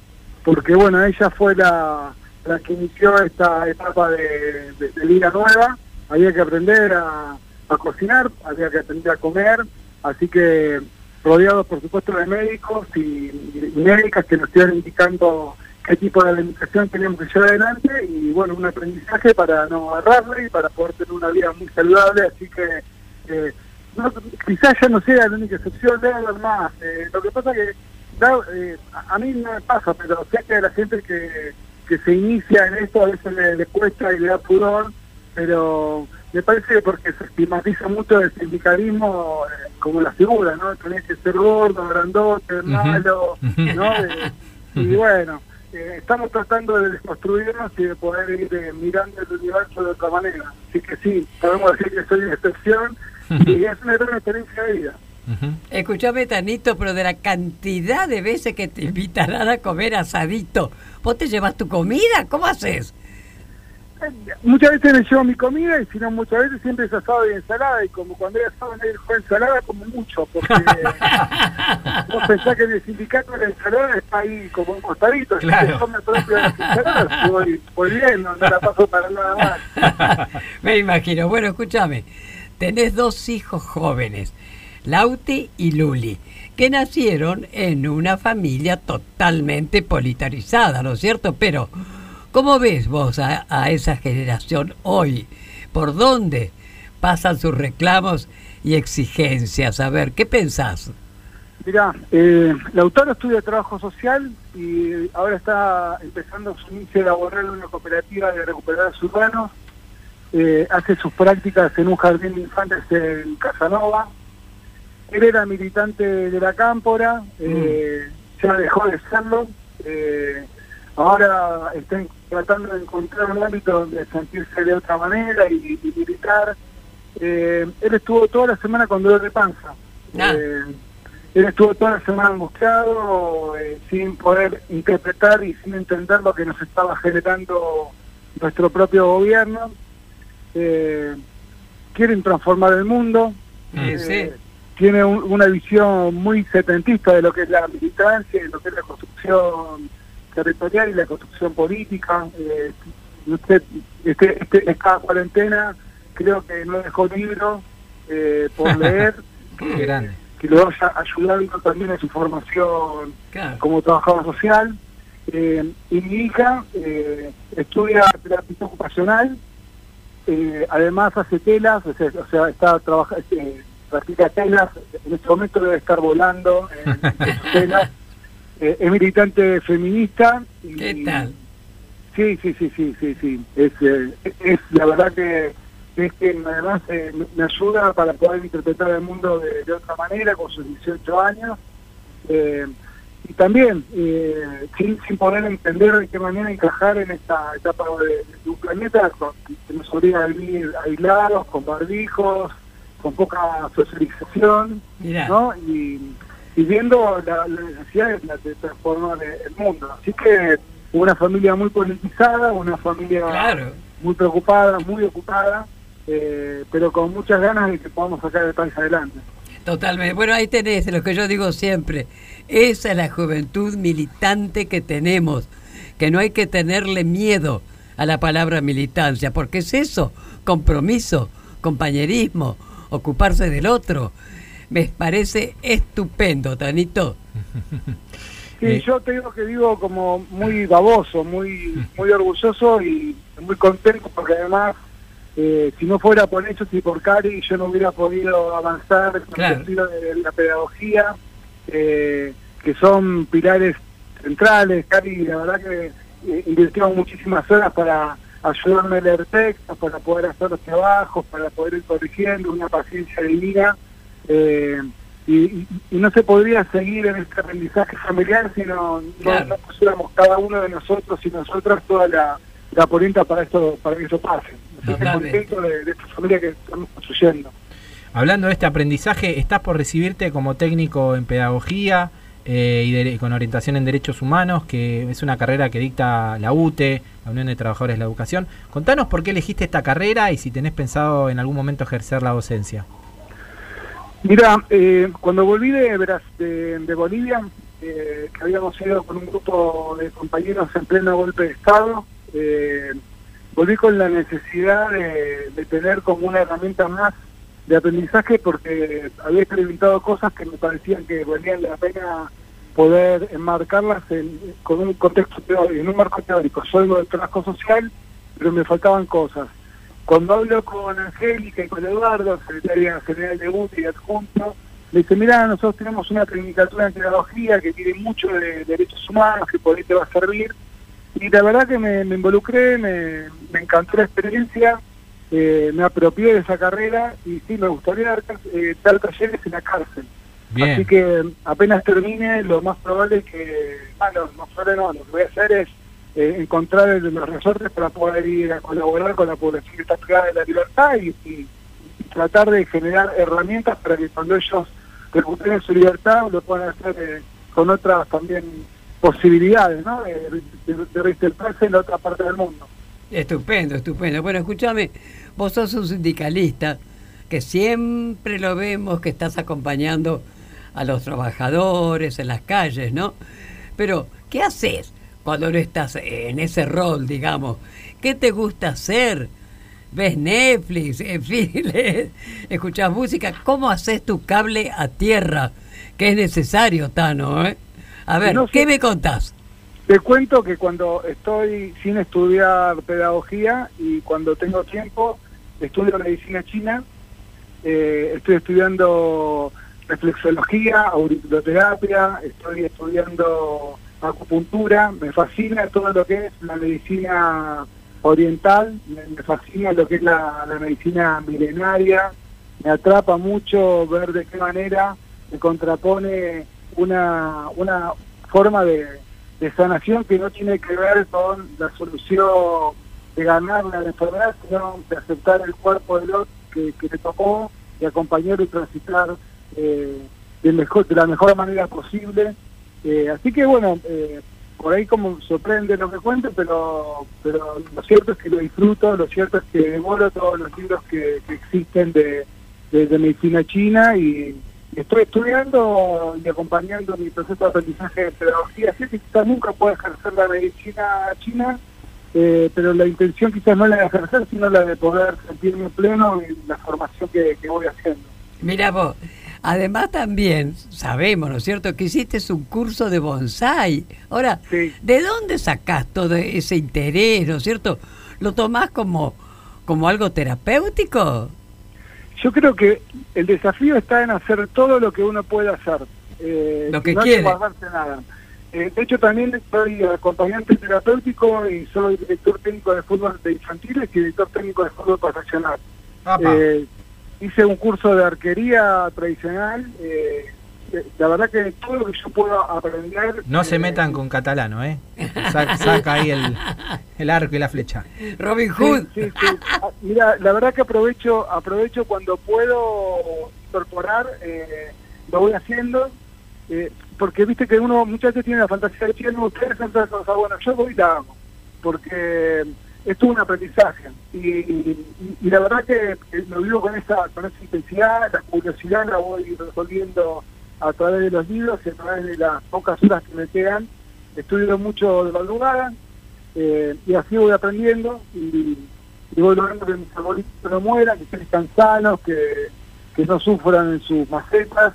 porque bueno, ella fue la, la que inició esta etapa de, de, de vida nueva, había que aprender a, cocinar, había que aprender a comer, así que rodeados por supuesto de médicos y, médicas que nos iban indicando qué tipo de alimentación teníamos que llevar adelante y bueno, un aprendizaje para no agarrarle y para poder tener una vida muy saludable, así que eh, quizás ya no sea la única excepción, debe haber más. Eh, lo que pasa que eh, a, a mí no me pasa, pero sé que la gente que, que se inicia en esto a veces le, le cuesta y le da pudor, pero me parece que porque se estigmatiza mucho el sindicalismo eh, como la figura, ¿no? Tenés que ser gordo, grandote, malo, ¿no? Eh, y bueno, eh, estamos tratando de desconstruirnos y de poder ir mirando el universo de otra manera. Así que sí, podemos decir que soy una excepción y es una gran experiencia de vida. Escuchame, Tanito, pero de la cantidad de veces que te invitarán a comer asadito, ¿vos te llevas tu comida? ¿Cómo haces? muchas veces me llevo mi comida y si no muchas veces siempre es asado y ensalada y como cuando era asado nadie fue ensalada como mucho porque vos pensás que en el sindicato la ensalada está ahí como un costadito Claro. yo me propio de las ensaladas voy, voy bien no, no la paso para nada más Me imagino. Bueno, escúchame. Tenés dos hijos jóvenes, Lauti y Luli, que nacieron en una familia totalmente politarizada, ¿no es cierto? Pero, ¿cómo ves vos a, esa generación hoy? ¿Por dónde pasan sus reclamos y exigencias? A ver, ¿qué pensás? Mirá, eh, Lautaro estudia trabajo social y ahora está empezando su inicio laboral en una cooperativa de recuperadores urbanos. Eh, hace sus prácticas en un jardín de infantes en Casanova. Él era militante de la Cámpora, eh, ya dejó de serlo. eh, ahora está tratando de encontrar un ámbito donde sentirse de otra manera y, y militar. Eh, él estuvo toda la semana con dolor de panza. Ah. Eh, él estuvo toda la semana angustiado, eh, sin poder interpretar y sin entender lo que nos estaba generando nuestro propio gobierno. Eh, quieren transformar el mundo. Sí, Eh, sí. Tiene un- una visión muy setentista de lo que es la militancia, de lo que es la construcción territorial y la construcción política. Eh, usted, este, este, esta cuarentena creo que no dejó libro eh, por leer. Qué grande. que lo vaya ayudando también en su formación Claro. como trabajador social. Eh, y mi hija eh, estudia terapia ocupacional, eh, además hace telas, o sea, o sea, está trabajando, practica telas, en este momento debe estar volando en, telas. Eh, es militante feminista. Y, ¿Qué tal? Sí, sí, sí, sí, sí, sí. Es, eh, es la verdad que es que además eh, me- ayuda para poder interpretar el mundo de, de otra manera con sus 18 años. Y también eh, sin, sin poder entender de qué manera encajar en esta etapa de, de un planeta con- que nos obliga a vivir aislados, con barbijos, con poca socialización, Mirá. ¿no? Y, y viendo la, la necesidad de, transformar el mundo. Así que una familia muy politizada, una familia Claro. muy preocupada, muy ocupada, eh, pero con muchas ganas de que podamos sacar el país adelante. Totalmente. Bueno, ahí tenés lo que yo digo siempre. Esa es la juventud militante que tenemos. Que no hay que tenerle miedo a la palabra militancia, porque es eso, compromiso, compañerismo, ocuparse del otro. Me parece estupendo, Tanito. Sí, Eh. yo te digo que digo como muy baboso, muy muy orgulloso y muy contento porque además, eh, si no fuera por ellos y por Cari, yo no hubiera podido avanzar con Claro. de la pedagogía, eh, que son pilares centrales. Cari, la verdad que eh, invirtió muchísimas horas para ayudarme a leer textos, para poder hacer los trabajos, para poder ir corrigiendo, una paciencia divina. Eh, y, no se podría seguir en este aprendizaje familiar si no, Claro. no pusiéramos cada uno de nosotros y nosotras toda la, la polenta para esto para que eso pase. Estoy contento de, de esta familia que estamos construyendo. Hablando de este aprendizaje, estás por recibirte como técnico en pedagogía eh, y de- con orientación en derechos humanos, que es una carrera que dicta la UTE, Unión de Trabajadores de la Educación. Contanos por qué elegiste esta carrera y si tenés pensado en algún momento ejercer la docencia. Mira, eh, cuando volví de, de, de Bolivia, eh, que habíamos ido con un grupo de compañeros en pleno golpe de Estado, eh, volví con la necesidad de, de tener como una herramienta más de aprendizaje porque había experimentado cosas que me parecían que valían la pena poder enmarcarlas en, con un contexto teórico, en un marco teórico. Soy algo del trabajo social, pero me faltaban cosas. Cuando hablo con Angélica y con Eduardo, secretaria general de UTI y adjunto, le dice, mira, nosotros tenemos una tecnicatura en pedagogía que tiene mucho de derechos humanos, que por ahí te va a servir. Y la verdad que me, involucré, me, me encantó la experiencia, eh, me apropié de esa carrera y sí, me gustaría dar, eh, dar talleres en la cárcel. Bien. Así que apenas termine, lo más probable es que, bueno, no probable no, lo que voy a hacer es eh, encontrar el- los resortes para poder ir a colaborar con la población que está privada de la libertad y, y- y tratar de generar herramientas para que cuando ellos recuperen su libertad lo puedan hacer eh, con otras también posibilidades, ¿no? De, de, de reinsertarse en la otra parte del mundo. Estupendo, estupendo. Bueno, escúchame, vos sos un sindicalista que siempre lo vemos que estás acompañando a los trabajadores en las calles, ¿no? Pero, ¿qué haces cuando no estás en ese rol, digamos? ¿Qué te gusta hacer? ¿Ves Netflix? En fin, escuchas música. ¿Cómo haces tu cable a tierra? Que es necesario, Tano, ¿eh? A ver, No sé. ¿qué me contás? Te cuento que cuando estoy sin estudiar pedagogía y cuando tengo tiempo, estudio medicina china, eh, estoy estudiando reflexología, auriculoterapia, estoy estudiando acupuntura, me fascina todo lo que es la medicina oriental, me, fascina lo que es la, la medicina milenaria, me atrapa mucho ver de qué manera se contrapone una, una forma de, de sanación que no tiene que ver con la solución de ganar la enfermedad, sino de aceptar el cuerpo del otro que, que te tocó y acompañar y transitar eh, de, mejor, de la mejor manera posible. Eh, así que bueno, eh, por ahí como sorprende lo que cuento, pero, pero lo cierto es que lo disfruto, lo cierto es que devoro todos los libros que, que existen de, medicina china y estoy estudiando y acompañando mi proceso de aprendizaje de pedagogía. Así que quizás nunca pueda ejercer la medicina china, eh, pero la intención quizás no la de ejercer, sino la de poder sentirme pleno en la formación que voy haciendo. Mira vos, además también sabemos, ¿no es cierto?, que hiciste un curso de bonsai. Ahora, Sí. ¿de dónde sacás todo ese interés, ¿no es cierto? ¿Lo tomás como, como algo terapéutico? Yo creo que el desafío está en hacer todo lo que uno puede hacer. Eh, Lo que no quiere. guardarse nada. Eh, de hecho, también soy acompañante terapéutico y soy director técnico de fútbol de infantiles y director técnico de fútbol profesional. Eh, hice un curso de arquería tradicional. eh, eh, la verdad que todo lo que yo puedo aprender... No se eh, metan con catalano, ¿eh? Sa- saca ahí el, el arco y la flecha. Robin Hood. sí, sí. Ah, Mira, la verdad que aprovecho aprovecho cuando puedo incorporar, eh, lo voy haciendo, eh, porque viste que uno muchas veces tiene la fantasía de decir, no, ustedes hacen cosa, bueno, yo voy y la hago, porque es todo un aprendizaje. Y, la verdad que lo vivo con esa, con intensidad, la curiosidad la voy resolviendo a través de los libros y a través de las pocas horas que me quedan. Estudio mucho de madrugada, eh, y así voy aprendiendo y, voy logrando que mis abuelitos no mueran, que estén sanos, que, que no sufran en sus macetas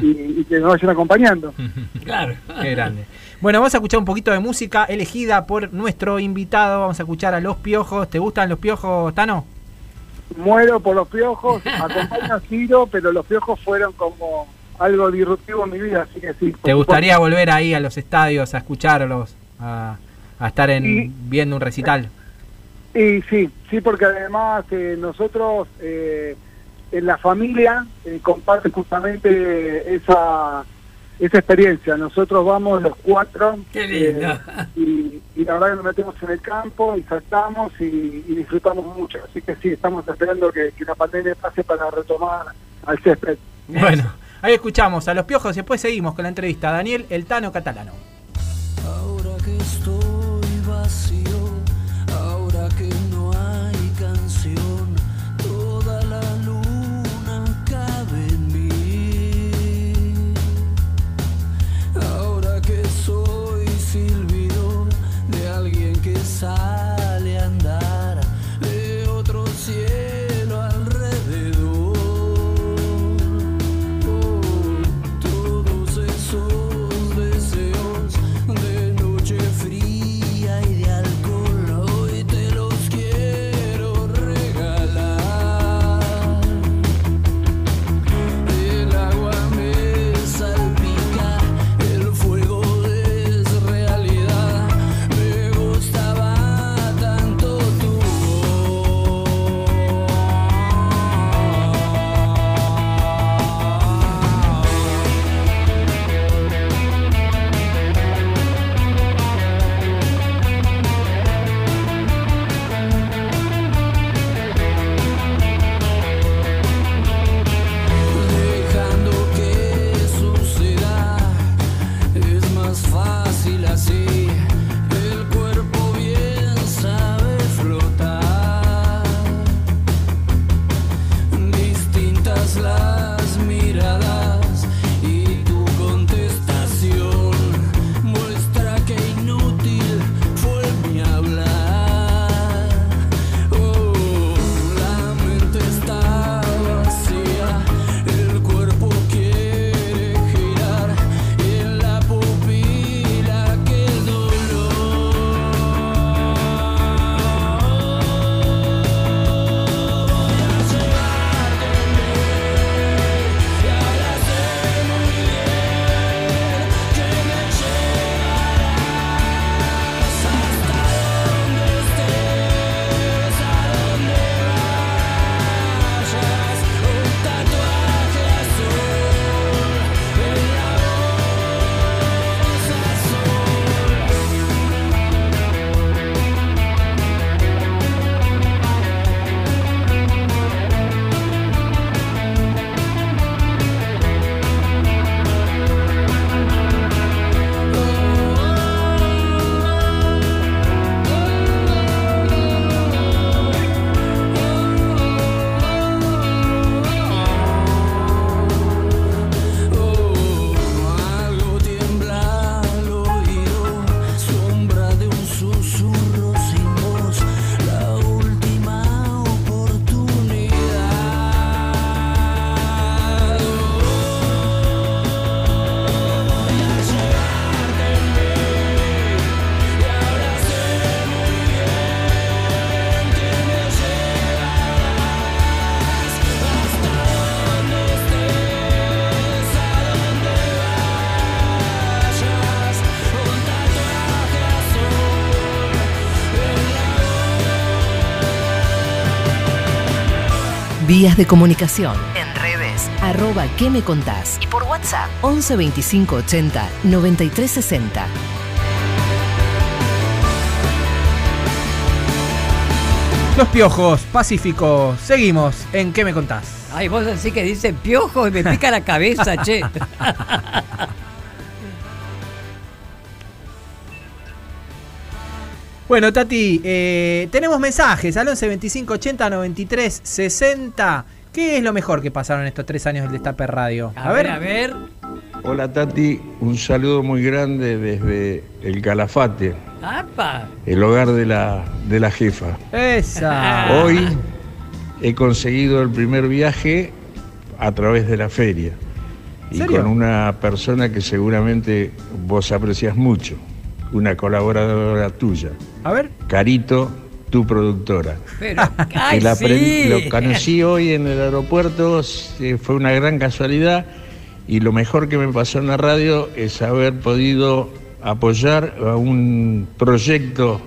y, y que nos vayan acompañando. Claro. Qué grande. Bueno, vamos a escuchar un poquito de música elegida por nuestro invitado. Vamos a escuchar a Los Piojos. ¿Te gustan los piojos, Tano? Muero por los piojos, acompaño a Ciro, pero los piojos fueron como algo disruptivo en mi vida, así que sí. ¿Te gustaría volver ahí a los estadios a escucharlos, a, a estar en, viendo un recital? Y sí, sí, porque además eh, nosotros eh, en la familia eh, comparte justamente esa esa experiencia. Nosotros vamos los cuatro Qué lindo. eh, y, y la verdad que nos metemos en el campo y saltamos y, y disfrutamos mucho. Así que sí, estamos esperando que, que la pandemia pase para retomar al césped. Bueno, ahí escuchamos a Los Piojos y después seguimos con la entrevista a Daniel El Tano Catalano. Ahora que estoy vacío, side. Vías de comunicación. En redes. Arroba ¿Qué me contás? Y por WhatsApp. 11 25 80 93 60. Los piojos pacíficos. Seguimos en ¿Qué me contás? Ay, vos así que dicen piojo y me pica la cabeza, che. Bueno, Tati, eh, tenemos mensajes al 11 25 80 93 60. ¿Qué es lo mejor que pasaron estos tres años del Destape Radio? A, ver, a ver. Hola Tati, un saludo muy grande desde el Calafate, ¡Apa! el hogar de la, de la jefa. Esa. Hoy he conseguido el primer viaje a través de la feria y ¿Serio? con una persona que seguramente vos aprecias mucho, una colaboradora tuya, A ver. Carito, tu productora. Pero, Que ay, la sí. aprendí- lo conocí hoy en el aeropuerto, eh, fue una gran casualidad y lo mejor que me pasó en la radio es haber podido apoyar a un proyecto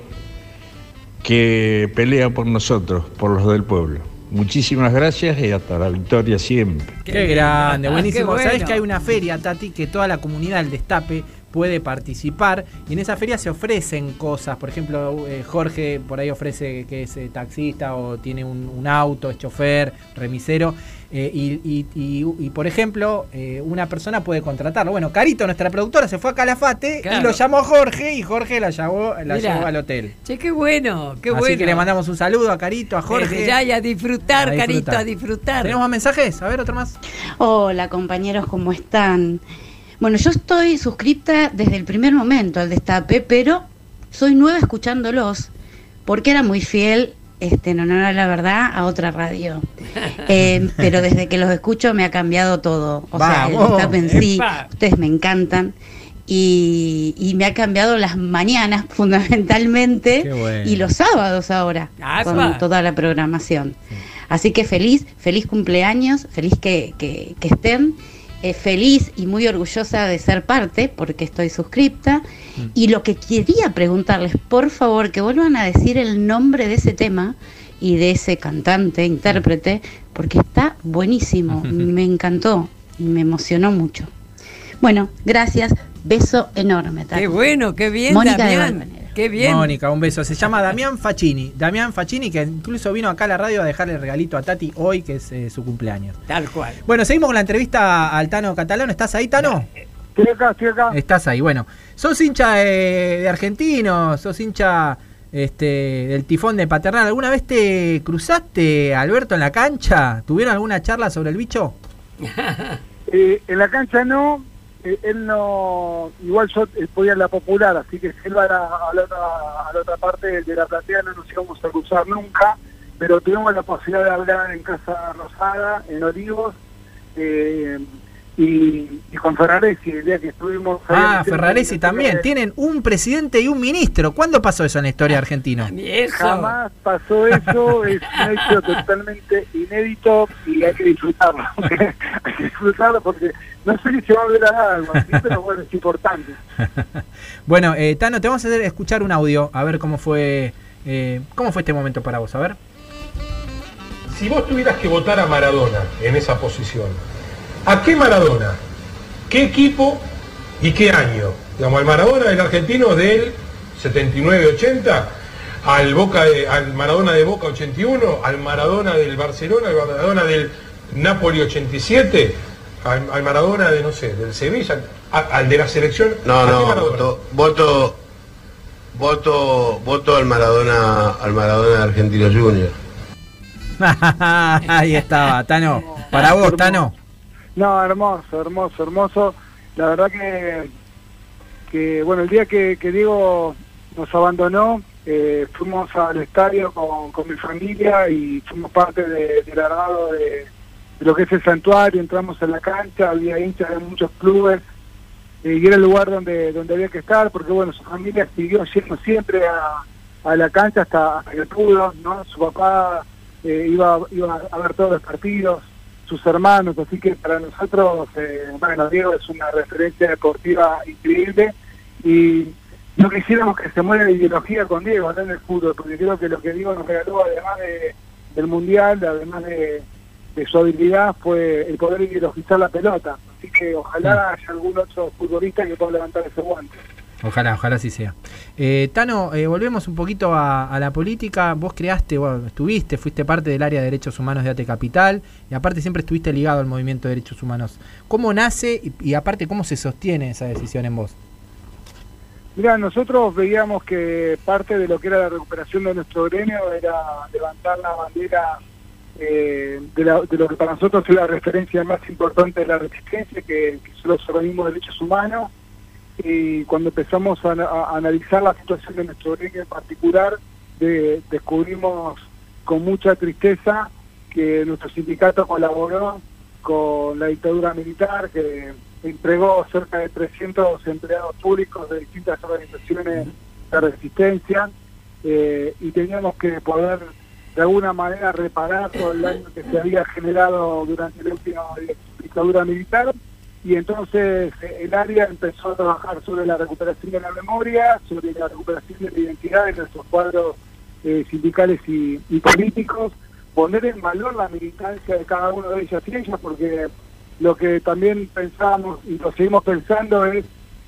que pelea por nosotros, por los del pueblo. Muchísimas gracias y hasta la victoria siempre. Qué, grande, Ah, buenísimo. qué bueno. que hay una feria, Tati, que toda la comunidad del Destape puede participar y en esa feria se ofrecen cosas. Por ejemplo, eh, Jorge por ahí ofrece que es eh, taxista o tiene un, un auto, es chofer, remisero. eh, y, y- y- y, por ejemplo, eh, una persona puede contratarlo. Bueno, Carito, nuestra productora, se fue a Calafate y lo llamó Jorge y Jorge la llevó, la Mirá. llevó al hotel. Che, qué bueno, qué Así bueno. que le mandamos un saludo a Carito, a Jorge. Ya y a disfrutar, A carito, disfrutar. a disfrutar. ¿Tenemos más mensajes? A ver, otro más. Hola compañeros, ¿cómo están? Bueno, yo estoy suscripta desde el primer momento al Destape, pero soy nueva escuchándolos porque era muy fiel, este, en honor a la verdad, a otra radio. Eh, pero desde que los escucho me ha cambiado todo. O sea, el Destape en sí, epa. ustedes me encantan. Y, y me ha cambiado las mañanas fundamentalmente bueno. y los sábados ahora Apa. con toda la programación. Así que feliz, feliz cumpleaños, feliz que, que- que estén, eh, feliz y muy orgullosa de ser parte porque estoy suscripta. Y lo que quería preguntarles, por favor, que vuelvan a decir el nombre de ese tema y de ese cantante, intérprete, porque está buenísimo, me encantó y me emocionó mucho. Bueno, gracias, beso enorme. Tati. Qué bueno, qué bien, Mónica. Qué bien. Mónica, un beso. Se llama Damián Facchini. Damián Facchini, que incluso vino acá a la radio a dejarle el regalito a Tati hoy, que es eh, su cumpleaños. Tal cual. Bueno, seguimos con la entrevista al Tano Catalano. ¿Estás ahí, Tano? Estoy acá, estoy acá. Estás ahí. Bueno, sos hincha de, de argentinos, sos hincha este, del tifón de Paternal. ¿Alguna vez te cruzaste, Alberto, en la cancha? ¿Tuvieron alguna charla sobre el bicho? Eh, en la cancha no, eh, él no, igual yo eh, voy a la popular, así que si él va a la, a la otra parte de la platea no nos íbamos a cruzar nunca, pero tuvimos la posibilidad de hablar en Casa Rosada, en Olivos, eh, y, y con Ferraresi, el día que estuvimos... Ah, Ferraresi también. Tienen un presidente y un ministro. ¿Cuándo pasó eso en la historia argentina? Jamás pasó eso, es un hecho totalmente inédito y hay que disfrutarlo. hay que disfrutarlo porque no sé si se va a ver a algo así, pero bueno, es importante. Bueno, eh, Tano, te vamos a hacer escuchar un audio, a ver cómo fue, eh, cómo fue este momento para vos, a ver. Si vos tuvieras que votar a Maradona en esa posición, ¿a qué Maradona? ¿Qué equipo y qué año? Digamos, al Maradona del argentino del 79-80, al, Boca de- al Maradona de Boca 81, al Maradona del Barcelona, al Maradona del Napoli 87, al, al Maradona de, no sé, del Sevilla, al de la selección. No, ¿a qué no, voto, voto, voto al Maradona, al Maradona de Argentino Junior. Ahí estaba, Tano. Para vos, Tano. No, hermoso, hermoso, hermoso. La verdad que, que bueno, el día que, que Diego nos abandonó, eh, fuimos al estadio con, mi familia y fuimos parte de- del armado de, lo que es el santuario, entramos en la cancha, había hinchas de muchos clubes eh, y era el lugar donde, donde había que estar, porque bueno, su familia siguió yendo siempre a, a la cancha hasta, hasta que pudo, ¿no? Su papá eh, iba, iba a ver todos los partidos, sus hermanos, así que para nosotros, eh, bueno, Diego es una referencia deportiva increíble y no quisiéramos que se muera la ideología con Diego ¿no? en el fútbol, porque creo que lo que Diego nos regaló, además de, del Mundial, además de, de su habilidad fue el poder ideologizar la pelota. Así que ojalá haya algún otro futbolista que pueda levantar ese guante. Ojalá, ojalá así sea. Eh, Tano, eh, volvemos un poquito a, la política. Vos creaste, bueno, estuviste, fuiste parte del área de derechos humanos de ATE Capital y aparte siempre estuviste ligado al movimiento de derechos humanos. ¿Cómo nace y, y aparte cómo se sostiene esa decisión en vos? Mira, nosotros veíamos que parte de lo que era la recuperación de nuestro gremio era levantar la bandera eh, de, la- de lo que para nosotros es la referencia más importante de la resistencia, que, que son los organismos de derechos humanos. Y cuando empezamos a, a analizar la situación de nuestro gremio en particular, de- descubrimos con mucha tristeza que nuestro sindicato colaboró con la dictadura militar, que entregó cerca de 300 empleados públicos de distintas organizaciones de resistencia eh, y teníamos que poder de alguna manera reparar todo el daño que se había generado durante la última dictadura militar y entonces eh, el área empezó a trabajar sobre la recuperación de la memoria, sobre la recuperación de la identidad de nuestros cuadros eh, sindicales y, políticos, poner en valor la militancia de cada uno de ellas y ellas, porque lo que también pensamos y lo seguimos pensando es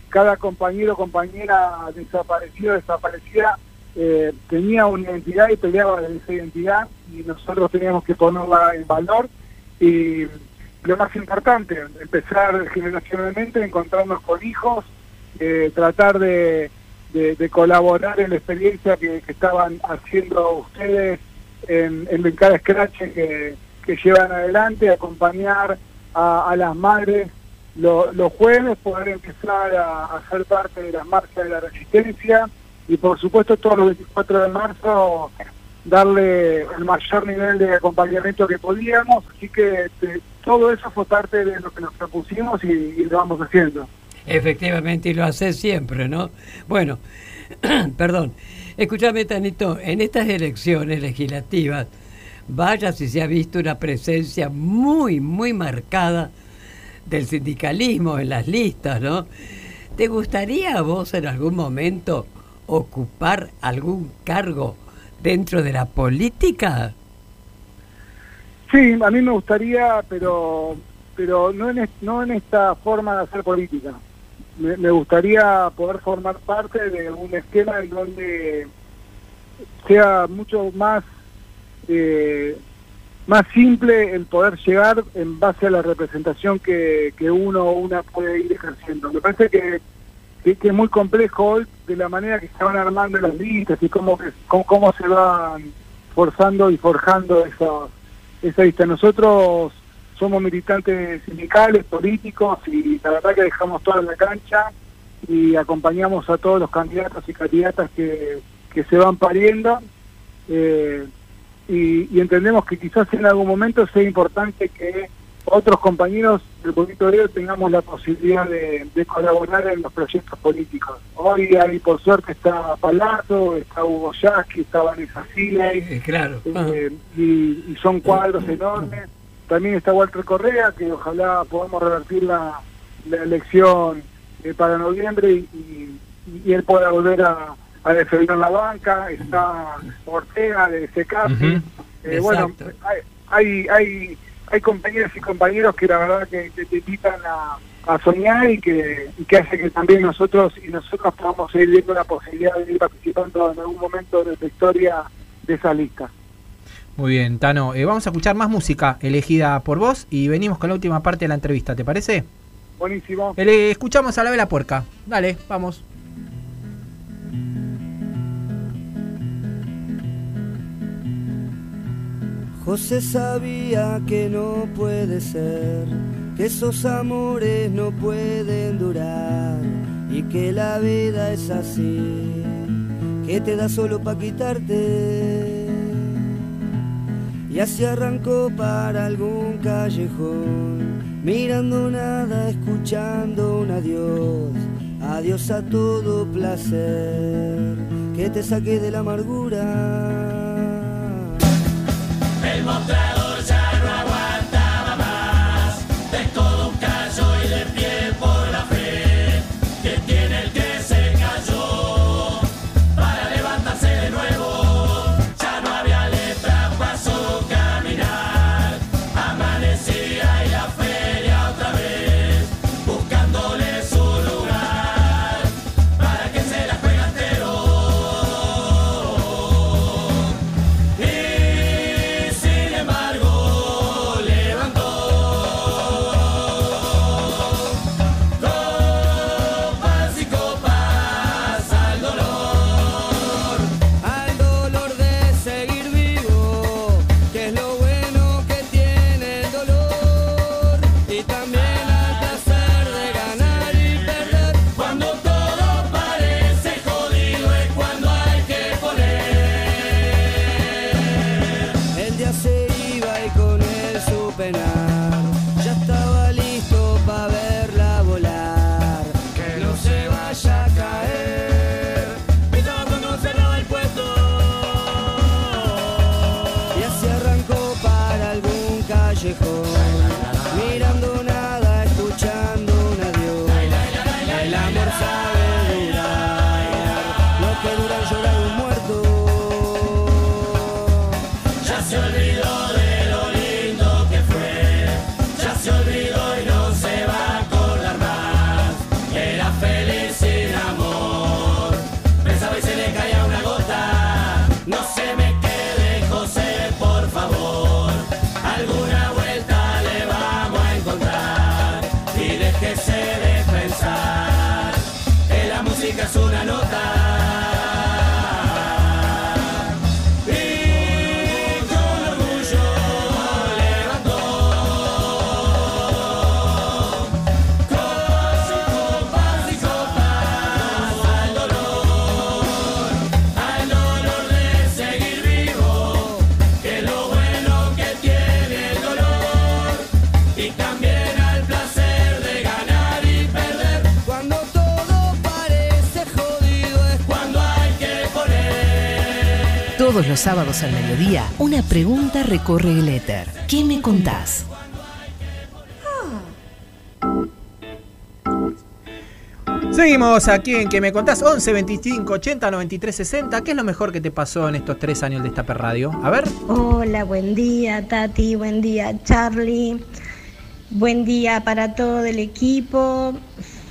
cada compañero o compañera desaparecido desaparecida eh, tenía una identidad y peleaba de esa identidad y nosotros teníamos que ponerla en valor lo más importante, empezar generacionalmente, encontrarnos con hijos, eh, tratar de, colaborar en la experiencia que, estaban haciendo ustedes en, en cada scratch que, que llevan adelante, acompañar a, las madres. Lo- los jueves, poder empezar a, a ser parte de las marchas de la resistencia y por supuesto todos los 24 de marzo darle el mayor nivel de acompañamiento que podíamos, así que te- todo eso fue parte de lo que nos propusimos y, y lo vamos haciendo. Efectivamente, y lo hace siempre, ¿no? Bueno, perdón. Escúchame, Tanito, en estas elecciones legislativas, vaya si se ha visto una presencia muy, muy marcada del sindicalismo en las listas, ¿no? ¿Te gustaría a vos en algún momento ocupar algún cargo dentro de la política? Sí, a mí me gustaría, pero pero no en, no en esta forma de hacer política. Me, me gustaría poder formar parte de un esquema en donde sea mucho más eh, más simple el poder llegar en base a la representación que, que uno o una puede ir ejerciendo. Me parece que, que, que es muy complejo hoy de la manera que se van armando las listas y cómo, cómo, se van forzando y forjando esas esa lista. Nosotros somos militantes sindicales, políticos y la verdad que dejamos toda la cancha y acompañamos a todos los candidatos y candidatas que, que se van pariendo eh, y entendemos que quizás en algún momento sea importante que otros compañeros del Movimiento Obrero tengamos la posibilidad de, de colaborar en los proyectos políticos. Hoy ahí por suerte está Palazzo, está Hugo Yasky, está Vanessa Siley, claro. eh, y, y son cuadros enormes. También está Walter Correa, que ojalá podamos revertir la, la elección eh, para noviembre y, y- y él pueda volver a, a defender la banca. Está Ortega de SECAPI. Ujú. Eh, bueno, hay, hay, hay, hay compañeras y compañeros que la verdad que, que te invitan a, a soñar y que, y que hace que también nosotros y nosotros podamos seguir viendo la posibilidad de ir participando en algún momento de la historia de esa lista. Muy bien, Tano. Eh, vamos a escuchar más música elegida por vos y venimos con la última parte de la entrevista, ¿te parece? Buenísimo. Eh, escuchamos a la vela puerca. Dale, vamos. José sabía que no puede ser, que esos amores no pueden durar y que la vida es así, que te da solo para quitarte. Y así arrancó para algún callejón, mirando nada, escuchando un adiós, adiós a todo placer, que te saque de la amargura. El mostrador Todos los sábados al mediodía, una pregunta recorre el éter. ¿Qué me contás? Seguimos aquí en que me contás 11 25 80 93 60. ¿Qué es lo mejor que te pasó en estos tres años de Destape Radio? A ver. Hola, buen día Tati, buen día Charlie, buen día para todo el equipo,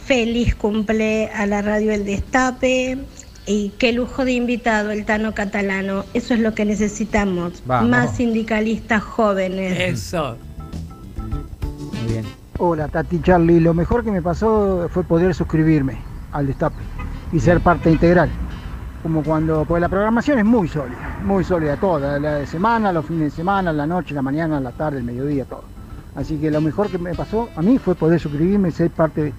feliz cumple a la radio El Destape y qué lujo de invitado el Tano Catalano, eso es lo que necesitamos, Vamos. más sindicalistas jóvenes. Eso. Muy bien. Hola Tati Charlie, lo mejor que me pasó fue poder suscribirme al Destape y ser parte integral. Como cuando, pues la programación es muy sólida, muy sólida toda, la de semana, los fines de semana, la noche, la mañana, la tarde, el mediodía, todo. Así que lo mejor que me pasó a mí fue poder suscribirme y ser parte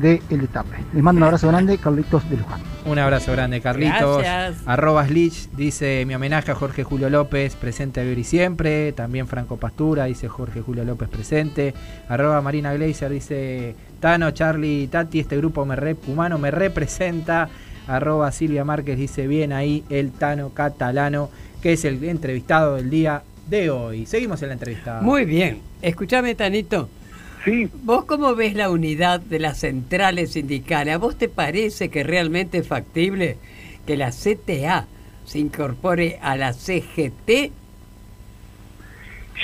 de El Destape. Les mando un abrazo grande, Carlitos de Luján. Un abrazo grande, Carlitos. Gracias. Arroba Slich dice mi homenaje a Jorge Julio López, presente a vivir y siempre. También Franco Pastura dice Jorge Julio López presente. Arroba Marina Gleiser dice Tano, Charlie, Tati, este grupo me rep- humano me representa. Arroba Silvia Márquez dice bien ahí el Tano catalano, que es el entrevistado del día de hoy. Seguimos en la entrevista. Muy bien. Escúchame, Tanito. Sí. ¿Vos cómo ves la unidad de las centrales sindicales? ¿A vos te parece que realmente es factible que la CTA se incorpore a la CGT?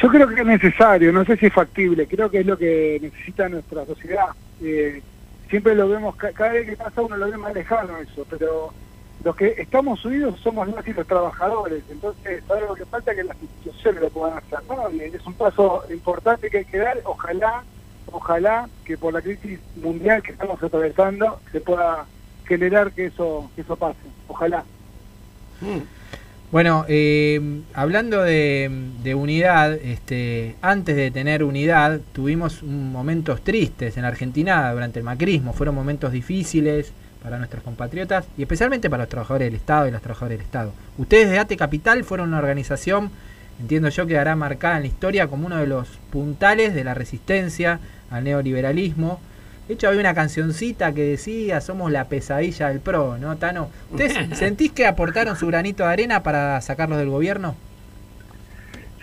Yo creo que es necesario, no sé si es factible, creo que es lo que necesita nuestra sociedad. Eh, siempre lo vemos, ca- cada vez que pasa uno lo ve más lejano eso, pero los que estamos unidos somos más y los trabajadores, entonces ahora lo que falta es que las instituciones lo puedan hacer, ¿no? Y es un paso importante que hay que dar, ojalá, ojalá que por la crisis mundial que estamos atravesando se pueda generar que eso, que eso pase, ojalá. Bueno, eh, hablando de, unidad, este, antes de tener unidad tuvimos momentos tristes en Argentina durante el macrismo. Fueron momentos difíciles para nuestros compatriotas y especialmente para los trabajadores del Estado y las trabajadoras del Estado. Ustedes de ATE Capital fueron una organización, entiendo yo, que quedará marcada en la historia como uno de los puntales de la resistencia al neoliberalismo. De hecho, había una cancioncita que decía, somos la pesadilla del PRO, ¿no, Tano? ¿Ustedes sentís que aportaron su granito de arena para sacarlos del gobierno?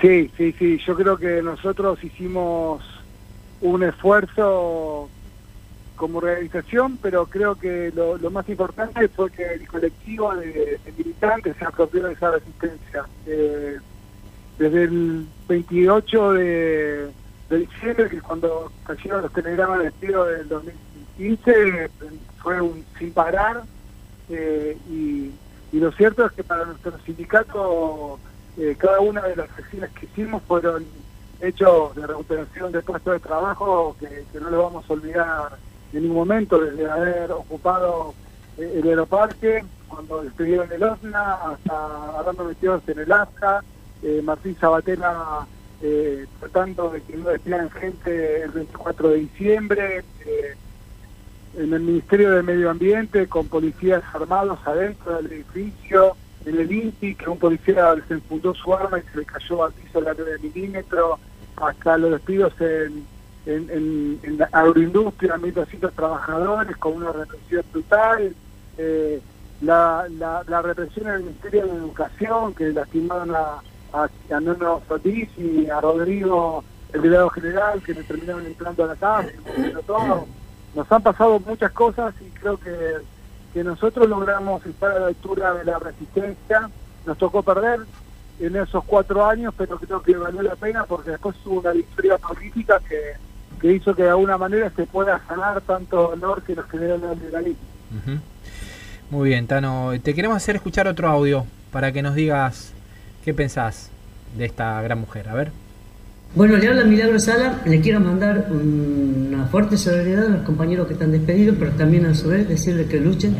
Sí, sí, sí. Yo creo que nosotros hicimos un esfuerzo como organización, pero creo que lo, lo más importante fue que el colectivo de, de militantes se apropió de esa resistencia. Eh, desde el 28 de, diciembre, que es cuando cayeron los telegramas de despido del 2015, fue un sin parar. eh, y, lo cierto es que para nuestro sindicato eh, cada una de las acciones que hicimos fueron hechos de recuperación de puestos de trabajo que, no lo vamos a olvidar en ningún momento, desde haber ocupado eh, el aeroparque, cuando despidieron el OSNA, hasta hablando metidos en el ASCA, eh, Martín Sabatella eh, tratando de que no despidan gente el 24 de diciembre, eh, en el Ministerio de Medio Ambiente con policías armados adentro del edificio, en el INTI, que un policía se enfundó su arma y se le cayó al piso la 9 milímetros, hasta los despidos en, en, en, en la agroindustria, 1.200 trabajadores con una represión brutal, eh, la represión en el Ministerio de Educación, que lastimaron a, a, a Solís y a Rodrigo el delegado general, que me terminaron entrando a la casa, todo. Nos han pasado muchas cosas y creo que, que nosotros logramos estar a la altura de la resistencia. Nos tocó perder en esos cuatro años, pero creo que valió la pena porque después hubo una victoria política que, que hizo que de alguna manera se pueda sanar tanto dolor que nos generó el legalismo. Ujú. Muy bien, Tano. Te queremos hacer escuchar otro audio para que nos digas qué pensás de esta gran mujer. A ver. Bueno, le habla Milagro Sala, le quiero mandar una fuerte solidaridad a los compañeros que están despedidos, pero también a su vez decirles que luchen,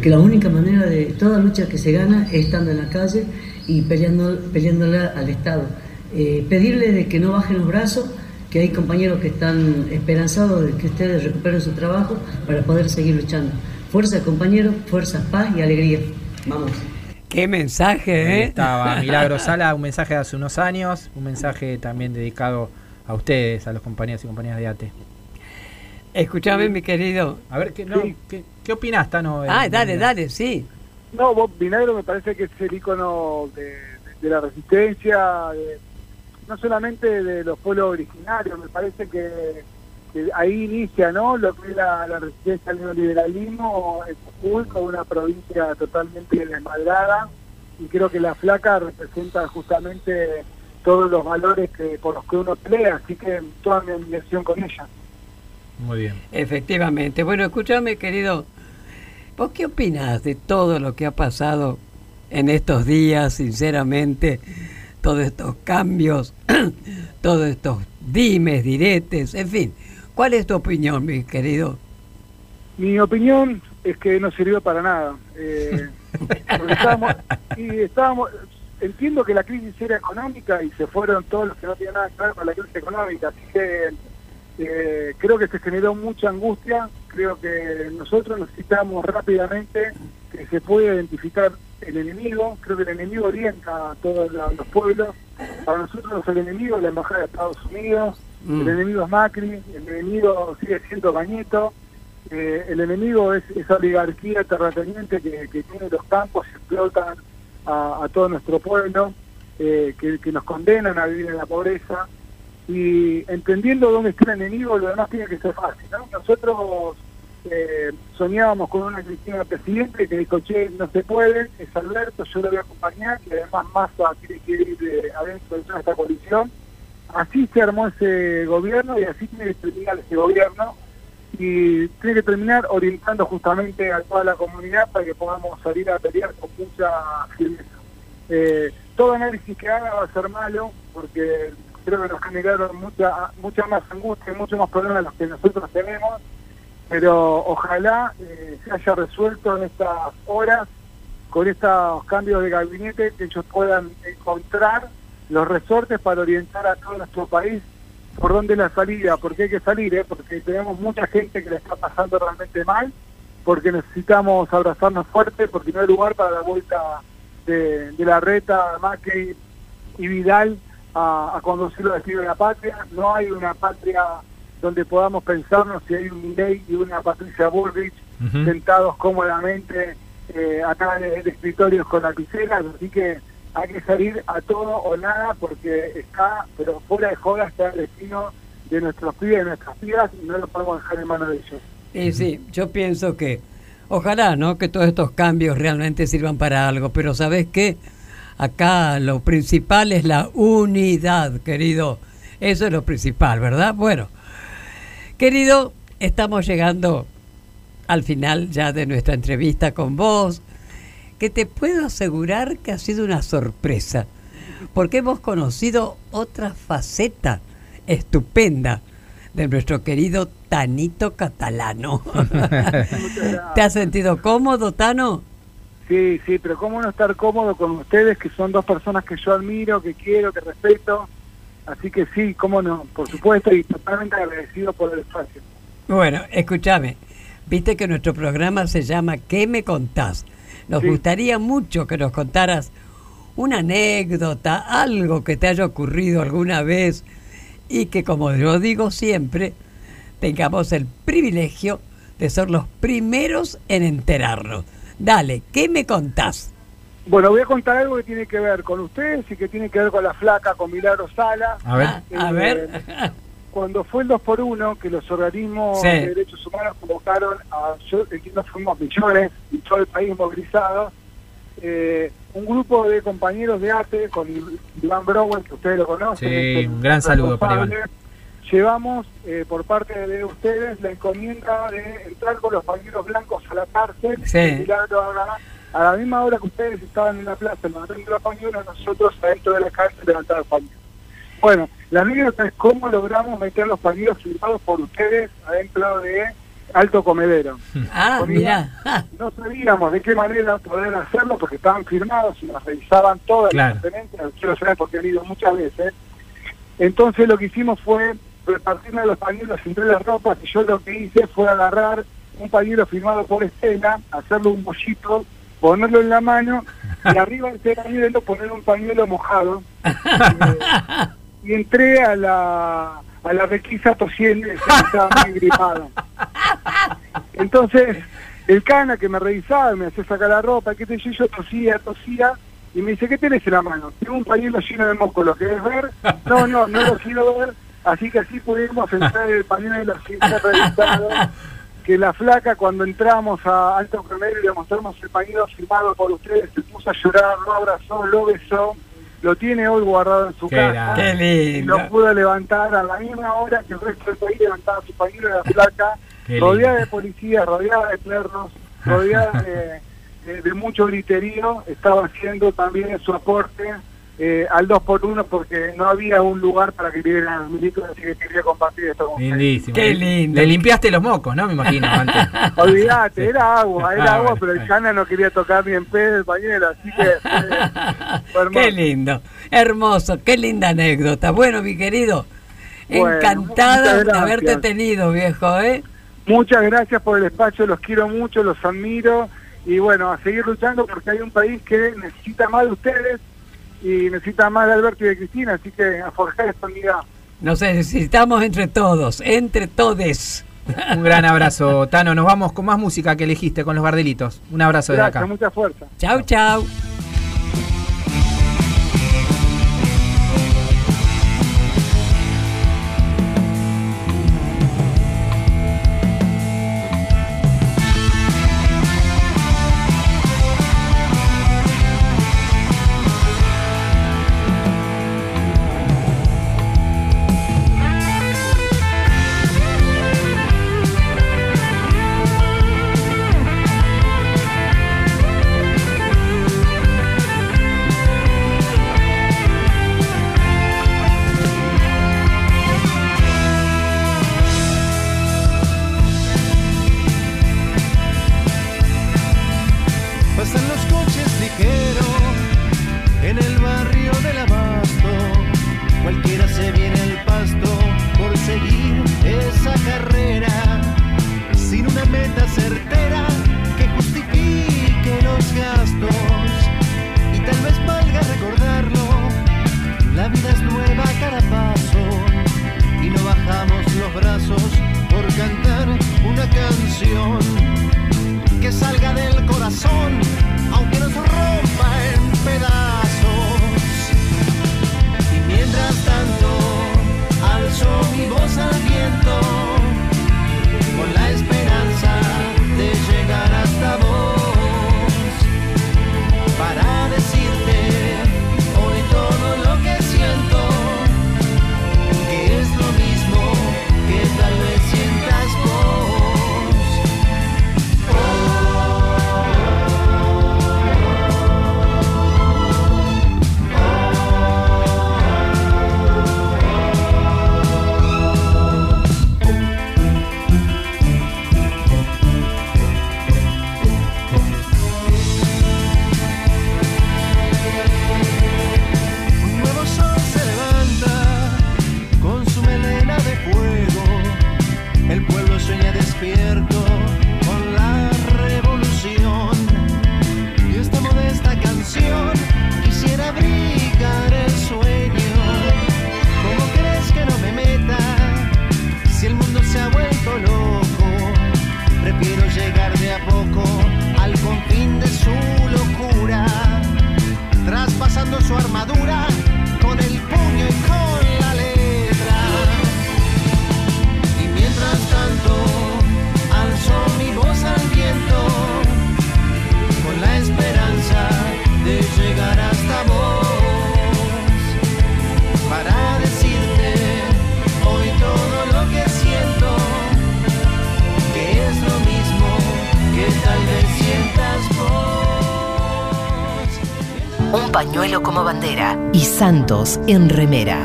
que la única manera de toda lucha que se gana es estando en la calle y peleando, peleándole al Estado. Eh, pedirle de que no bajen los brazos, que hay compañeros que están esperanzados de que ustedes recuperen su trabajo para poder seguir luchando. Fuerza compañeros, fuerza, paz y alegría. Vamos. Qué mensaje, Ahí ¿eh? estaba Milagro Sala, un mensaje de hace unos años, un mensaje también dedicado a ustedes, a los compañeros y compañeras de ATE. Escúchame, mi querido. A ver, ¿qué, no, ¿qué, qué opinás, Tano? Ah, dale, dale, sí. No, vos, Vinagro me parece que es el icono de, de- de la resistencia, de- no solamente de los pueblos originarios, me parece que ahí inicia ¿no? lo que es la, la resistencia al neoliberalismo en Jujuy, con una provincia totalmente desmadrada, y creo que la flaca representa justamente todos los valores que por los que uno pelea, así que toda mi admiración con ella. Muy bien. Efectivamente. Bueno, escúchame, querido. ¿Vos qué opinás de todo lo que ha pasado en estos días, sinceramente? Todos estos cambios, todos estos dimes, diretes, en fin. ¿Cuál es tu opinión, mi querido? Mi opinión es que no sirvió para nada. Eh, estábamos, y estábamos, entiendo que la crisis era económica y se fueron todos los que no tenían nada que ver con la crisis económica, así que eh, creo que se generó mucha angustia, creo que nosotros necesitamos rápidamente que se pueda identificar el enemigo, creo que el enemigo orienta a todos los pueblos, para nosotros el enemigo es la Embajada de Estados Unidos, Mm. el enemigo es Macri, el enemigo sigue siendo Cañeto, eh, el enemigo es esa oligarquía terrateniente que, tiene los campos y explotan a, todo nuestro pueblo, eh, que, que nos condenan a vivir en la pobreza. Y entendiendo dónde está el enemigo, lo demás tiene que ser fácil. ¿no? Nosotros eh, soñábamos con una Cristina presidente que dijo, che, no se puede, es Alberto, yo lo voy a acompañar, y además Massa tiene que ir eh, adentro de toda esta coalición. Así se armó ese gobierno y así tiene que terminar ese gobierno y tiene que terminar orientando justamente a toda la comunidad para que podamos salir a pelear con mucha firmeza. Eh, todo análisis que haga va a ser malo porque creo que nos generaron mucha mucha más angustia y muchos más problemas de los que nosotros tenemos, pero ojalá eh, se haya resuelto en estas horas con estos cambios de gabinete que ellos puedan encontrar los resortes para orientar a todo nuestro país por dónde la salida, porque hay que salir, ¿eh? porque tenemos mucha gente que le está pasando realmente mal, porque necesitamos abrazarnos fuerte, porque no hay lugar para la vuelta de, de la reta, Macri y Vidal a, a conducir los destinos de la patria. No hay una patria donde podamos pensarnos si hay un Milei y una Patricia Bullrich sentados cómodamente eh, acá en el escritorio con lapiceras, así que hay que salir a todo o nada porque está, pero fuera de joda está el destino de nuestros pibes, de nuestras pibas y no lo podemos dejar en manos de ellos. Y sí, yo pienso que ojalá, ¿no? Que todos estos cambios realmente sirvan para algo, pero ¿sabes qué? Acá lo principal es la unidad, querido. Eso es lo principal, ¿verdad? Bueno, querido, estamos llegando al final ya de nuestra entrevista con vos, que te puedo asegurar que ha sido una sorpresa, porque hemos conocido otra faceta estupenda de nuestro querido Tanito Catalano. ¿Te has sentido cómodo, Tano? Sí, sí, pero cómo no estar cómodo con ustedes, que son dos personas que yo admiro, que quiero, que respeto. Así que sí, cómo no, por supuesto, y totalmente agradecido por el espacio. Bueno, escúchame, viste que nuestro programa se llama ¿Qué me contás? Nos gustaría mucho que nos contaras una anécdota, algo que te haya ocurrido alguna vez y que, como yo digo siempre, tengamos el privilegio de ser los primeros en enterarnos. Dale, ¿qué me contás? Bueno, voy a contar algo que tiene que ver con ustedes y que tiene que ver con la flaca, con Milagro Sala. A ver. A Eh, ver. Cuando fue el 2 por 1 que los organismos Sí. de derechos humanos convocaron a, yo entiendo fuimos millones y todo el país movilizado, eh, un grupo de compañeros de ATE con Iván Brower, que ustedes lo conocen. Sí, es el un gran saludo para Iván. Llevamos eh, por parte de ustedes la encomienda de entrar con los pañuelos blancos a la cárcel. Sí. a la misma hora que ustedes estaban en la plaza levantando los pañuelos, nosotros adentro de la cárcel levantando los pañuelos. Bueno, la anécdota es cómo logramos meter los pañuelos firmados por ustedes adentro de Alto Comedero. Ah, mira. Iván No sabíamos de qué manera poder hacerlo porque estaban firmados y nos revisaban todas Claro. las referencias. Quiero saber porque han ido muchas veces. Entonces lo que hicimos fue repartirme los pañuelos entre las ropas y yo lo que hice fue agarrar un pañuelo firmado por Estela, hacerle un bollito, ponerlo en la mano y arriba de ese pañuelo poner un pañuelo mojado. Eh, y entré a la, a la requisa tosiendo, estaba muy gripado. Entonces, el cana que me revisaba, me hacía sacar la ropa, qué sé yo, yo tosía, tosía, y me dice, ¿qué tenés en la mano? Tengo un pañuelo lleno de moco, ¿lo querés ver? No, no, no lo quiero ver, así que así pudimos entrar el pañuelo sin ser revisado, que la flaca cuando entramos a Alto Cremero y le mostramos el pañuelo firmado por ustedes, se puso a llorar, lo abrazó, lo besó, lo tiene hoy guardado en su Qué casa. Qué lindo. lo pudo levantar a la misma hora que el resto del país levantaba su pañuelo de la placa, rodeada de policías, rodeada de perros, rodeada de, de- de mucho griterío, estaba haciendo también su aporte eh, al 2 por 1 porque no había un lugar para que vivieran los milicos, así que quería compartir esto con ustedes. Lindísimo. Qué lindo. Le limpiaste los mocos, ¿no? Me imagino, antes. Olvídate, era agua, era Ah, agua, bueno, pero el cana no quería tocar ni en pedo el pañuelo, así que fue hermoso. Qué lindo. Hermoso. Qué linda anécdota. Bueno, mi querido. Bueno, encantada de haberte tenido, viejo, ¿eh? Muchas gracias por el espacio, los quiero mucho, los admiro y bueno, a seguir luchando porque hay un país que necesita más de ustedes y necesita más de Alberto y de Cristina, así que a forjar esta unidad. Nos necesitamos entre todos, entre todes. Un gran abrazo, Tano. Nos vamos con más música que elegiste con los bardelitos. Un abrazo desde Gracias, acá. mucha fuerza. Chau, chau. Pañuelo como bandera y Santos en remera.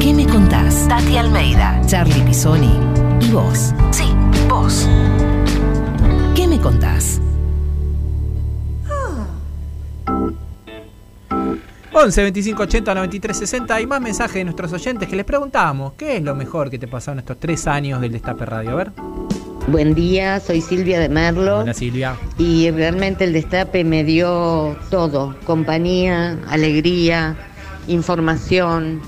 ¿Qué me contás? Tati Almeida, Charlie Pisoni y vos. Sí, vos. ¿Qué me contás? 11 25 80 93 60 y más mensajes de nuestros oyentes que les preguntábamos qué es lo mejor que te pasó en estos tres años del Destape Radio. A ver. Buen día, soy Silvia de Merlo. Hola Silvia. Y realmente el destape me dio todo, compañía, alegría, información.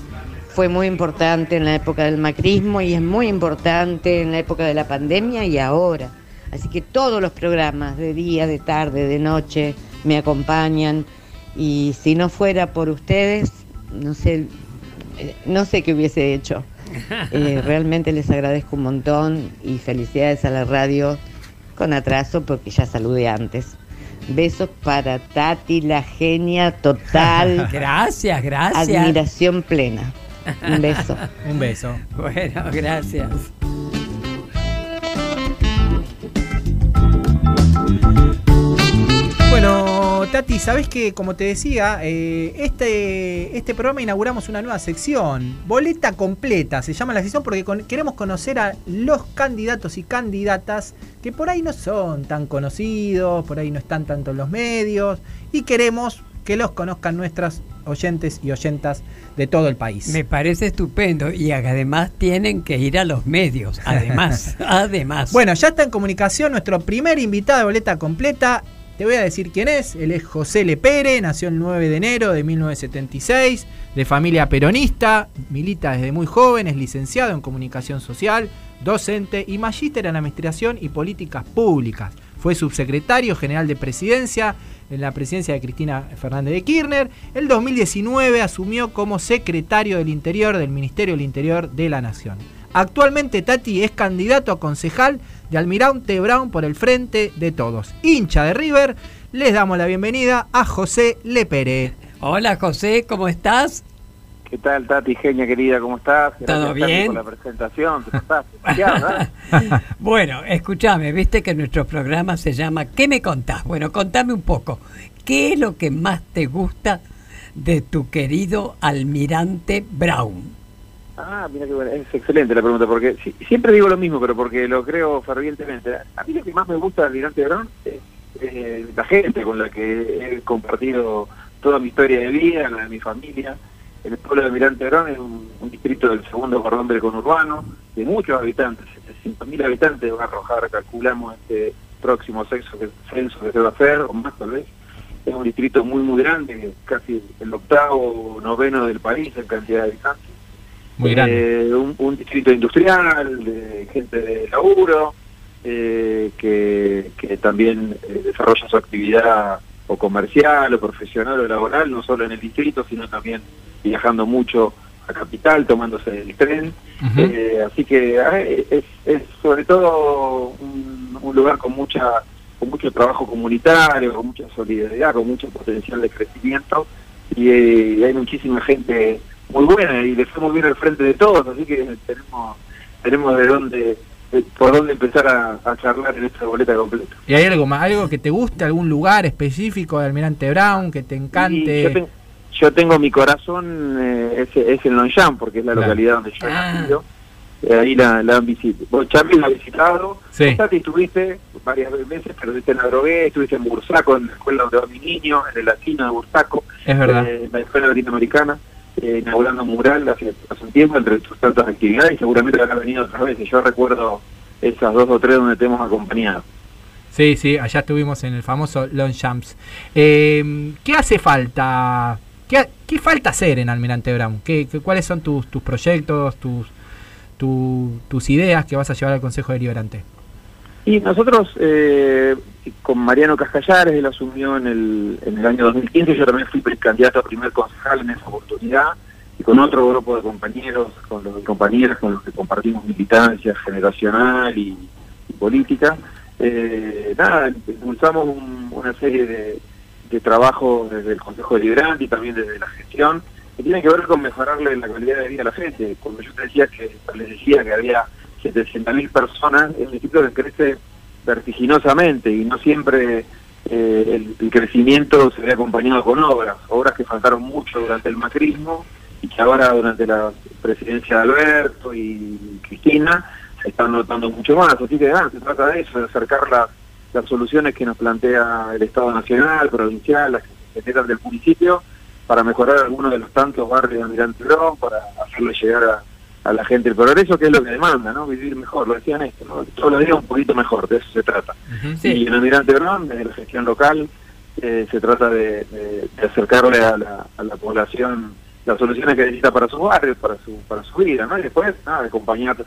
Fue muy importante en la época del macrismo y es muy importante en la época de la pandemia y ahora. Así que todos los programas de día, de tarde, de noche me acompañan y si no fuera por ustedes, no sé, eh, no sé qué hubiese hecho. Eh, realmente les agradezco un montón y felicidades a la radio con atraso porque ya saludé antes. Besos para Tati, la genia total. Gracias, gracias. Admiración plena. Un beso. Un beso. Bueno, gracias. Tati, sabes que, como te decía, eh, este, este programa inauguramos una nueva sección, Boleta Completa, se llama la sección porque con- queremos conocer a los candidatos y candidatas que por ahí no son tan conocidos, por ahí no están tanto en los medios, y queremos que los conozcan nuestras oyentes y oyentas de todo el país. Me parece estupendo y además tienen que ir a los medios. Además, además. Bueno, ya está en comunicación nuestro primer invitado de boleta completa. Te voy a decir quién es. Él es José Lepere, nació el 9 de enero de 1976, de familia peronista, milita desde muy joven, es licenciado en comunicación social, docente y magíster en administración y políticas públicas. Fue subsecretario general de presidencia en la presidencia de Cristina Fernández de Kirchner. El 2019 asumió como secretario del Interior del Ministerio del Interior de la Nación. Actualmente Tati es candidato a concejal de Almirante Brown por el Frente de Todos. Hincha de River, les damos la bienvenida a José Lepere. Hola José, ¿cómo estás? ¿Qué tal, Tati, genia querida? ¿Cómo estás? Gracias, ¿Todo bien? por la presentación. ¿Te pasaste? Ya, ¿verdad? Bueno, escúchame, viste que nuestro programa se llama ¿Qué me contás? Bueno, contame un poco. ¿Qué es lo que más te gusta de tu querido almirante Brown? Ah, mira que bueno, es excelente la pregunta, porque si- siempre digo lo mismo, pero porque lo creo fervientemente. A mí lo que más me gusta del Almirante Brown es eh, la gente con la que he compartido toda mi historia de vida, la de mi familia. El pueblo de Almirante Brown es un, distrito del segundo cordón del conurbano, de muchos habitantes, 700.000 habitantes va a arrojar, calculamos, este próximo censo que, se va a hacer, o más tal vez. Es un distrito muy, muy grande, casi el octavo, noveno del país en cantidad de habitantes. Muy grande. Eh, un, un distrito industrial, de gente de laburo, eh, que, que también eh, desarrolla su actividad o comercial o profesional o laboral, no solo en el distrito, sino también viajando mucho a Capital, tomándose el tren. Eh, así que ah, es, es sobre todo un, un lugar con mucha con mucho trabajo comunitario, con mucha solidaridad, con mucho potencial de crecimiento y, eh, y hay muchísima gente muy buena y le fue muy bien al frente de todos, así que tenemos tenemos de dónde de- por dónde empezar a, a charlar en esta boleta completa. ¿Y hay algo más, algo que te guste, algún lugar específico de Almirante Brown que te encante? Yo, ten- yo tengo mi corazón, eh, es, es en Longchamp, porque es la Claro. localidad donde yo he Ah. nacido. Eh, ahí la, la han visitado. Vos, Charlie, la ha visitado. Sí. Vos, Tati, estuviste varias veces, pero estuviste en Adrogué, estuviste en Bursaco, en la escuela donde va mi niño, en el latino de Bursaco. Es verdad. eh, en la escuela latinoamericana, eh, inaugurando un mural hace, un tiempo entre tus tantas actividades y seguramente habrá venido otras veces. Yo recuerdo esas dos o tres donde te hemos acompañado. Sí, sí, allá estuvimos en el famoso Longchamps. Eh, ¿Qué hace falta? ¿Qué, qué falta hacer en Almirante Brown? ¿Qué, cuáles son tus, tus proyectos, tus, tu- tus ideas que vas a llevar al Consejo Deliberante? Y nosotros, eh, con Mariano Cascallares, él asumió en el, en el año 2015, yo también fui candidato a primer concejal en esa oportunidad, y con otro grupo de compañeros, con los compañeras con los que compartimos militancia generacional y, política. Eh, nada, impulsamos un- una serie de, de trabajos desde el Consejo Deliberante y también desde la gestión, que tienen que ver con mejorarle la calidad de vida a la gente. Cuando yo te decía que, les decía que había 700.000 personas, es un que crece vertiginosamente y no siempre eh, el, crecimiento se ve acompañado con obras, obras que faltaron mucho durante el macrismo y que ahora durante la presidencia de Alberto y Cristina se están notando mucho más. Así que se trata de eso, de acercar las, las soluciones que nos plantea el Estado Nacional, provincial, las que se generan del municipio, para mejorar algunos de los tantos barrios de Almirante Brown, para hacerle llegar a, a la gente el progreso, que es lo que demanda, ¿no? Vivir mejor, lo decían esto, ¿no? Todos los días un poquito mejor, de eso se trata. Y en Almirante Brown, desde la gestión local, eh, se trata de, de- de acercarle a la, a la población las soluciones que necesita para sus barrios, para su, para su vida, ¿no? Y después, nada, de acompañar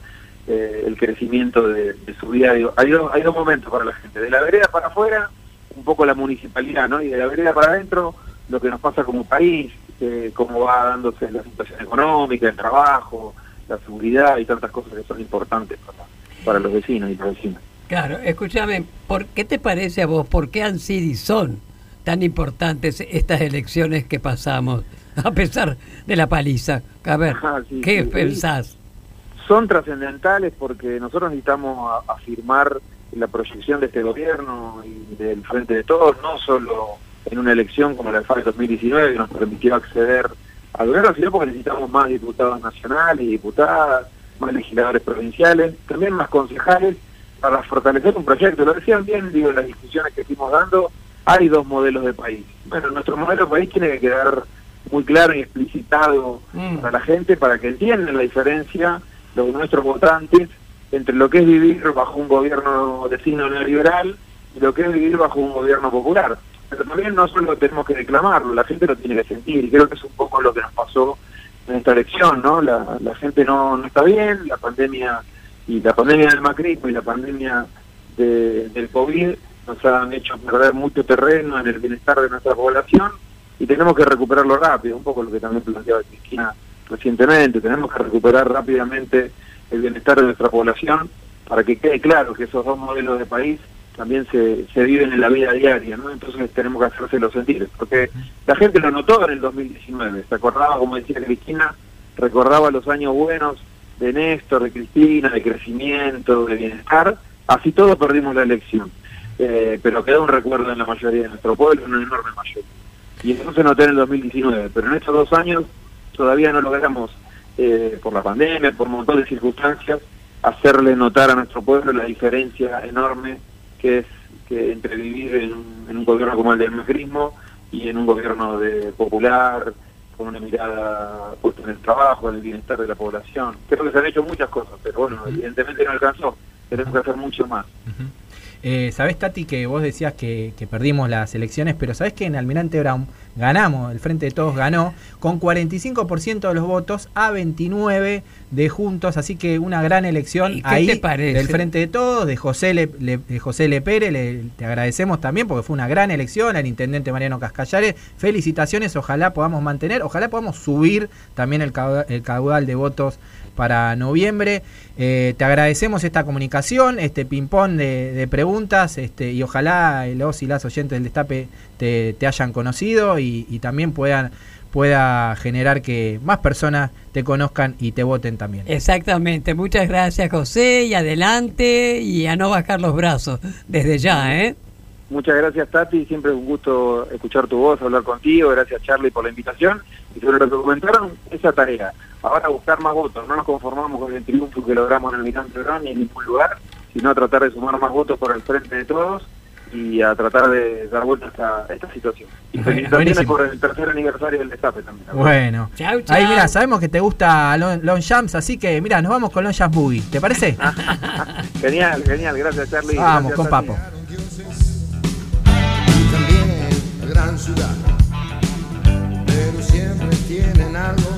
eh, el crecimiento de, de su vida. Digo, hay, dos, hay dos momentos para la gente, de la vereda para afuera, un poco la municipalidad, ¿no? Y de la vereda para adentro, lo que nos pasa como país, eh, cómo va dándose la situación económica, el trabajo, la seguridad y tantas cosas que son importantes para, para los vecinos y las vecinas. Claro, escúchame, ¿por qué te parece a vos, por qué han sido y son tan importantes estas elecciones que pasamos, a pesar de la paliza? A ver, sí, ¿qué sí, pensás? son trascendentales porque nosotros necesitamos afirmar la proyección de este gobierno y del Frente de Todos, no solo en una elección como la de FARC 2019 que nos permitió acceder al gobierno, sino porque necesitamos más diputados nacionales y diputadas, más legisladores provinciales, también más concejales para fortalecer un proyecto. Lo decían bien, digo, en las discusiones que fuimos dando, hay dos modelos de país. Bueno, nuestro modelo de país tiene que quedar muy claro y explicitado para la gente para que entiendan la diferencia los nuestros votantes entre lo que es vivir bajo un gobierno de signo neoliberal y lo que es vivir bajo un gobierno popular. Pero también no solo tenemos que declamarlo, la gente lo tiene que sentir y creo que es un poco lo que nos pasó en esta elección, ¿no? La, la gente no, no está bien, la pandemia y la pandemia del macrismo y la pandemia de- del COVID nos han hecho perder mucho terreno en el bienestar de nuestra población y tenemos que recuperarlo rápido, un poco lo que también planteaba Cristina recientemente, tenemos que recuperar rápidamente el bienestar de nuestra población para que quede claro que esos dos modelos de país también se, se viven en la vida diaria, ¿no? Entonces tenemos que hacérselo sentir, porque la gente lo notó en el 2019, se acordaba, como decía Cristina, recordaba los años buenos de Néstor, de Cristina, de crecimiento, de bienestar, así todos perdimos la elección, Eh, pero quedó un recuerdo en la mayoría de nuestro pueblo, en una enorme mayoría. Y eso se notó en el 2019, pero en estos dos años todavía no logramos, eh, por la pandemia, por un montón de circunstancias, hacerle notar a nuestro pueblo la diferencia enorme que es que entre vivir en un, en un gobierno como el del macrismo y en un gobierno de popular, con una mirada puesta en el trabajo, en el bienestar de la población. Creo que se han hecho muchas cosas, pero bueno, evidentemente no alcanzó. Tenemos que hacer mucho más. Eh, ¿Sabés, Tati, que vos decías que, que perdimos las elecciones, pero sabés que en Almirante Brown ganamos, el Frente de Todos ganó, con 45% de los votos a 29 de Juntos, así que una gran elección ¿Y qué ahí te parece? del Frente de Todos, de José Le, Le- de José Le Pérez, le- te agradecemos también porque fue una gran elección, al intendente Mariano Cascallares, felicitaciones, ojalá podamos mantener, ojalá podamos subir también el el caudal de votos para noviembre. Eh, te agradecemos esta comunicación, este ping-pong de, preguntas, este, y ojalá los y las oyentes del Destape te, te hayan conocido y, y también puedan pueda generar que más personas te conozcan y te voten también. Exactamente, muchas gracias José y adelante y a no bajar los brazos desde ya, ¿eh? Muchas gracias Tati, siempre es un gusto escuchar tu voz, hablar contigo, gracias Charlie por la invitación y sobre lo que comentaron, esa tarea, ahora buscar más votos, no nos conformamos con el triunfo que logramos en el Mirante Brown ni en ningún lugar, sino a tratar de sumar más votos por el frente de todos y a tratar de dar vuelta a esta, a esta situación. Y felicitaciones buenísimo. por el tercer aniversario del destape también. Bueno, ahí mira, sabemos que te gusta Long, Long Jumps, así que mira, nos vamos con Long Jumps Boogie, ¿te parece? Genial, genial, gracias Charlie. Vamos gracias, con Tati. Papo. Pero siempre tienen algo,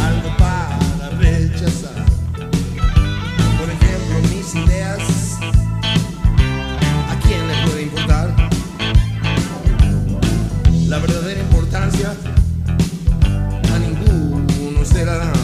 algo para rechazar. Por ejemplo, mis ideas, ¿a quién le puede importar? La verdadera importancia a ninguno se la dan.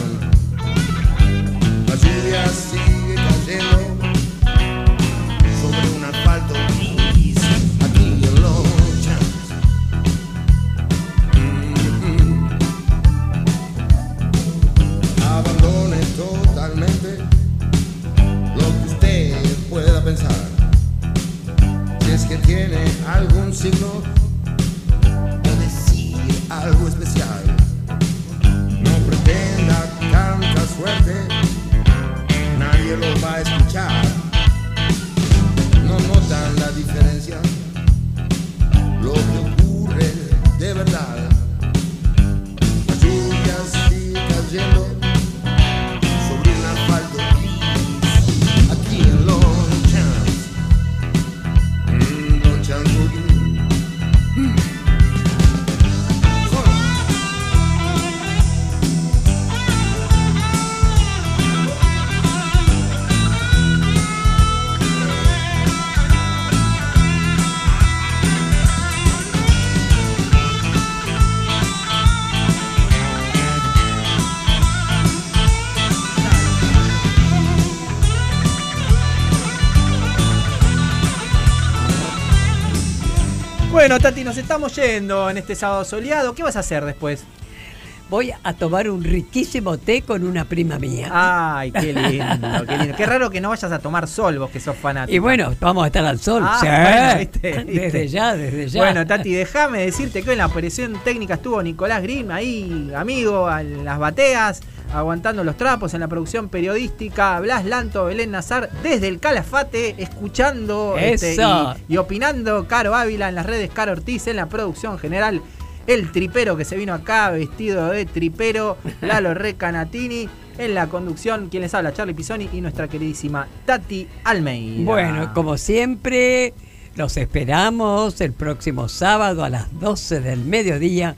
tiene algún signo de decir algo especial. No pretenda tanta suerte, nadie lo va a escuchar. No notan la diferencia, lo que ocurre de verdad. Las lluvias y cayendo. Bueno, Tati, nos estamos yendo en este sábado soleado. ¿Qué vas a hacer después? Voy a tomar un riquísimo té con una prima mía. Ay, qué lindo, qué lindo. Qué raro que no vayas a tomar sol vos que sos fanático. Y bueno, vamos a estar al sol. Ah, Sí. bueno, viste, viste. Desde ya, desde ya. Bueno, Tati, déjame decirte que en la operación técnica estuvo Nicolás Grimm ahí, amigo, en las bateas, aguantando los trapos en la producción periodística. Blas Lanto, Belén Nazar, desde el Calafate, escuchando este, y opinando. Caro Ávila en las redes, Caro Ortiz en la producción general. El tripero que se vino acá vestido de tripero, Lalo Recanatini. En la conducción, quien les habla, Charlie Pisoni y nuestra queridísima Tati Almeida. Bueno, como siempre, los esperamos el próximo sábado a las 12 del mediodía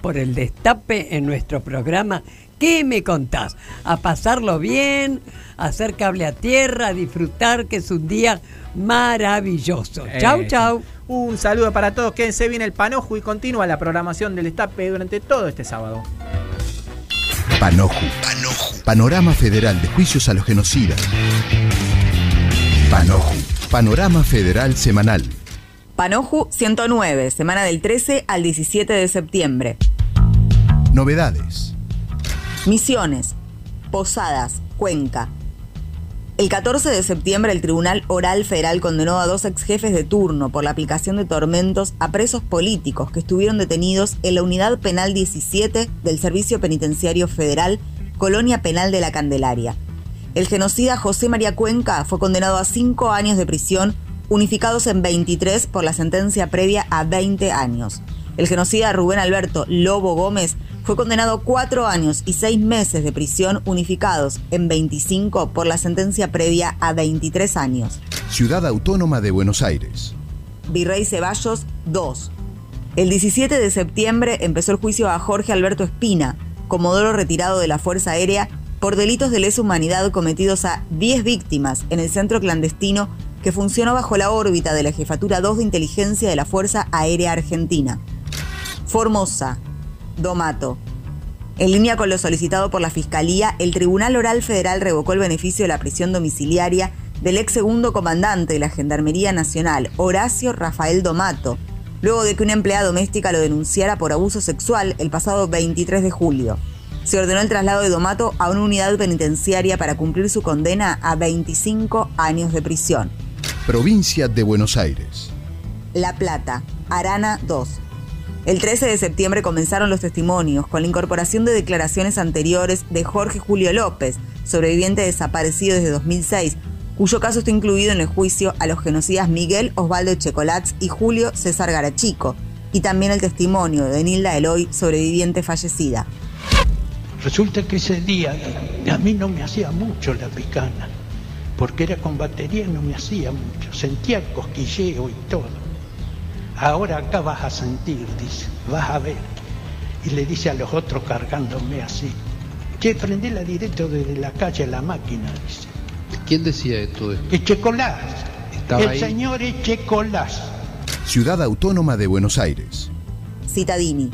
por el destape en nuestro programa. ¿Qué me contás? A pasarlo bien, a hacer cable a tierra, a disfrutar, que es un día maravilloso. Chau, Eso. chau. Un saludo para todos, quédense bien el panojo y continúa la programación del Estape durante todo este sábado. Panoju. Panorama Federal de Juicios a los Genocidas. Panoju. Panorama Federal Semanal. Panoju 109, semana del 13 al 17 de septiembre. Novedades. Misiones, Posadas, Cuenca. El 14 de septiembre el Tribunal Oral Federal condenó a dos ex jefes de turno por la aplicación de tormentos a presos políticos que estuvieron detenidos en la Unidad Penal 17 del Servicio Penitenciario Federal, Colonia Penal de la Candelaria. El genocida José María Cuenca fue condenado a cinco años de prisión, unificados en 23 por la sentencia previa a 20 años. El genocida Rubén Alberto Lobo Gómez fue condenado a cuatro años y seis meses de prisión, unificados en 25 por la sentencia previa a 23 años. Ciudad Autónoma de Buenos Aires. Virrey Ceballos 2. El 17 de septiembre empezó el juicio a Jorge Alberto Espina, comodoro retirado de la Fuerza Aérea, por delitos de lesa humanidad cometidos a 10 víctimas en el centro clandestino que funcionó bajo la órbita de la Jefatura 2 de Inteligencia de la Fuerza Aérea Argentina. Formosa, Domato. En línea con lo solicitado por la Fiscalía, el Tribunal Oral Federal revocó el beneficio de la prisión domiciliaria del ex segundo comandante de la Gendarmería Nacional, Horacio Rafael Domato, luego de que una empleada doméstica lo denunciara por abuso sexual el pasado 23 de julio. Se ordenó el traslado de Domato a una unidad penitenciaria para cumplir su condena a 25 años de prisión. Provincia de Buenos Aires. La Plata, Arana 2. El 13 de septiembre comenzaron los testimonios con la incorporación de declaraciones anteriores de Jorge Julio López, sobreviviente desaparecido desde 2006, cuyo caso está incluido en el juicio a los genocidas Miguel Osvaldo Checolats y Julio César Garachico, y también el testimonio de Nilda Eloy, sobreviviente fallecida. Resulta que ese día a mí no me hacía mucho la picana, porque era con batería y no me hacía mucho, sentía cosquilleo y todo. Ahora acá vas a sentir, dice, vas a ver. Y le dice a los otros cargándome así, che, prendela directo desde la calle a la máquina, dice. ¿Quién decía esto? de- Echecolás, Estaba el ahí. señor Echecolás. Ciudad Autónoma de Buenos Aires. Citadini.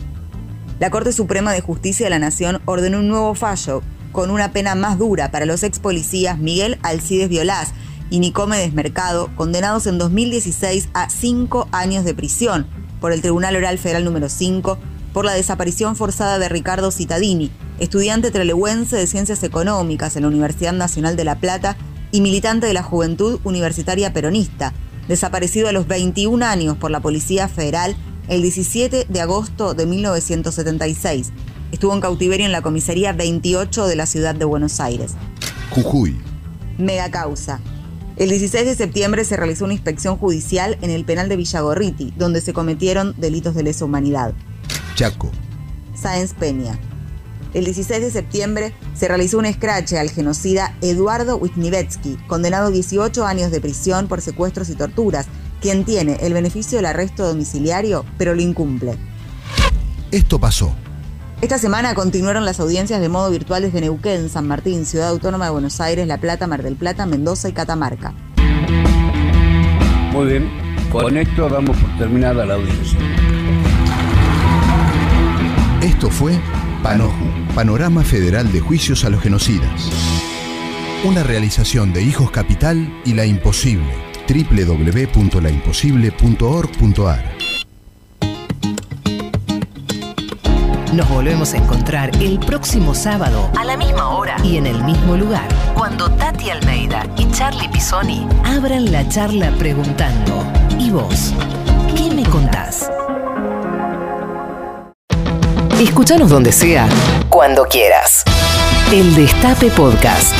La Corte Suprema de Justicia de la Nación ordenó un nuevo fallo con una pena más dura para los ex policías Miguel Alcides Violás y Nicómedes Mercado, condenados en 2016 a cinco años de prisión por el Tribunal Oral Federal número 5 por la desaparición forzada de Ricardo Citadini, estudiante trelewense de Ciencias Económicas en la Universidad Nacional de La Plata y militante de la Juventud Universitaria Peronista, desaparecido a los 21 años por la Policía Federal el 17 de agosto de 1976. Estuvo en cautiverio en la comisaría 28 de la ciudad de Buenos Aires. Jujuy. Mega causa. El 16 de septiembre se realizó una inspección judicial en el penal de Villagorriti, donde se cometieron delitos de lesa humanidad. Chaco. Sáenz Peña. El 16 de septiembre se realizó un escrache al genocida Eduardo Wisniewski, condenado a 18 años de prisión por secuestros y torturas, quien tiene el beneficio del arresto domiciliario, pero lo incumple. Esto pasó. Esta semana continuaron las audiencias de modo virtual desde Neuquén, San Martín, Ciudad Autónoma de Buenos Aires, La Plata, Mar del Plata, Mendoza y Catamarca. Muy bien, con esto damos por terminada la audiencia. Esto fue Panoju, Panorama Federal de Juicios a los Genocidas. Una realización de Hijos Capital y La Imposible, www.laimposible.org.ar. Nos volvemos a encontrar el próximo sábado a la misma hora y en el mismo lugar, cuando Tati Almeida y Charlie Pisoni abran la charla preguntando, ¿y vos? ¿Qué me contás? Escúchanos donde sea, cuando quieras. El Destape Podcast.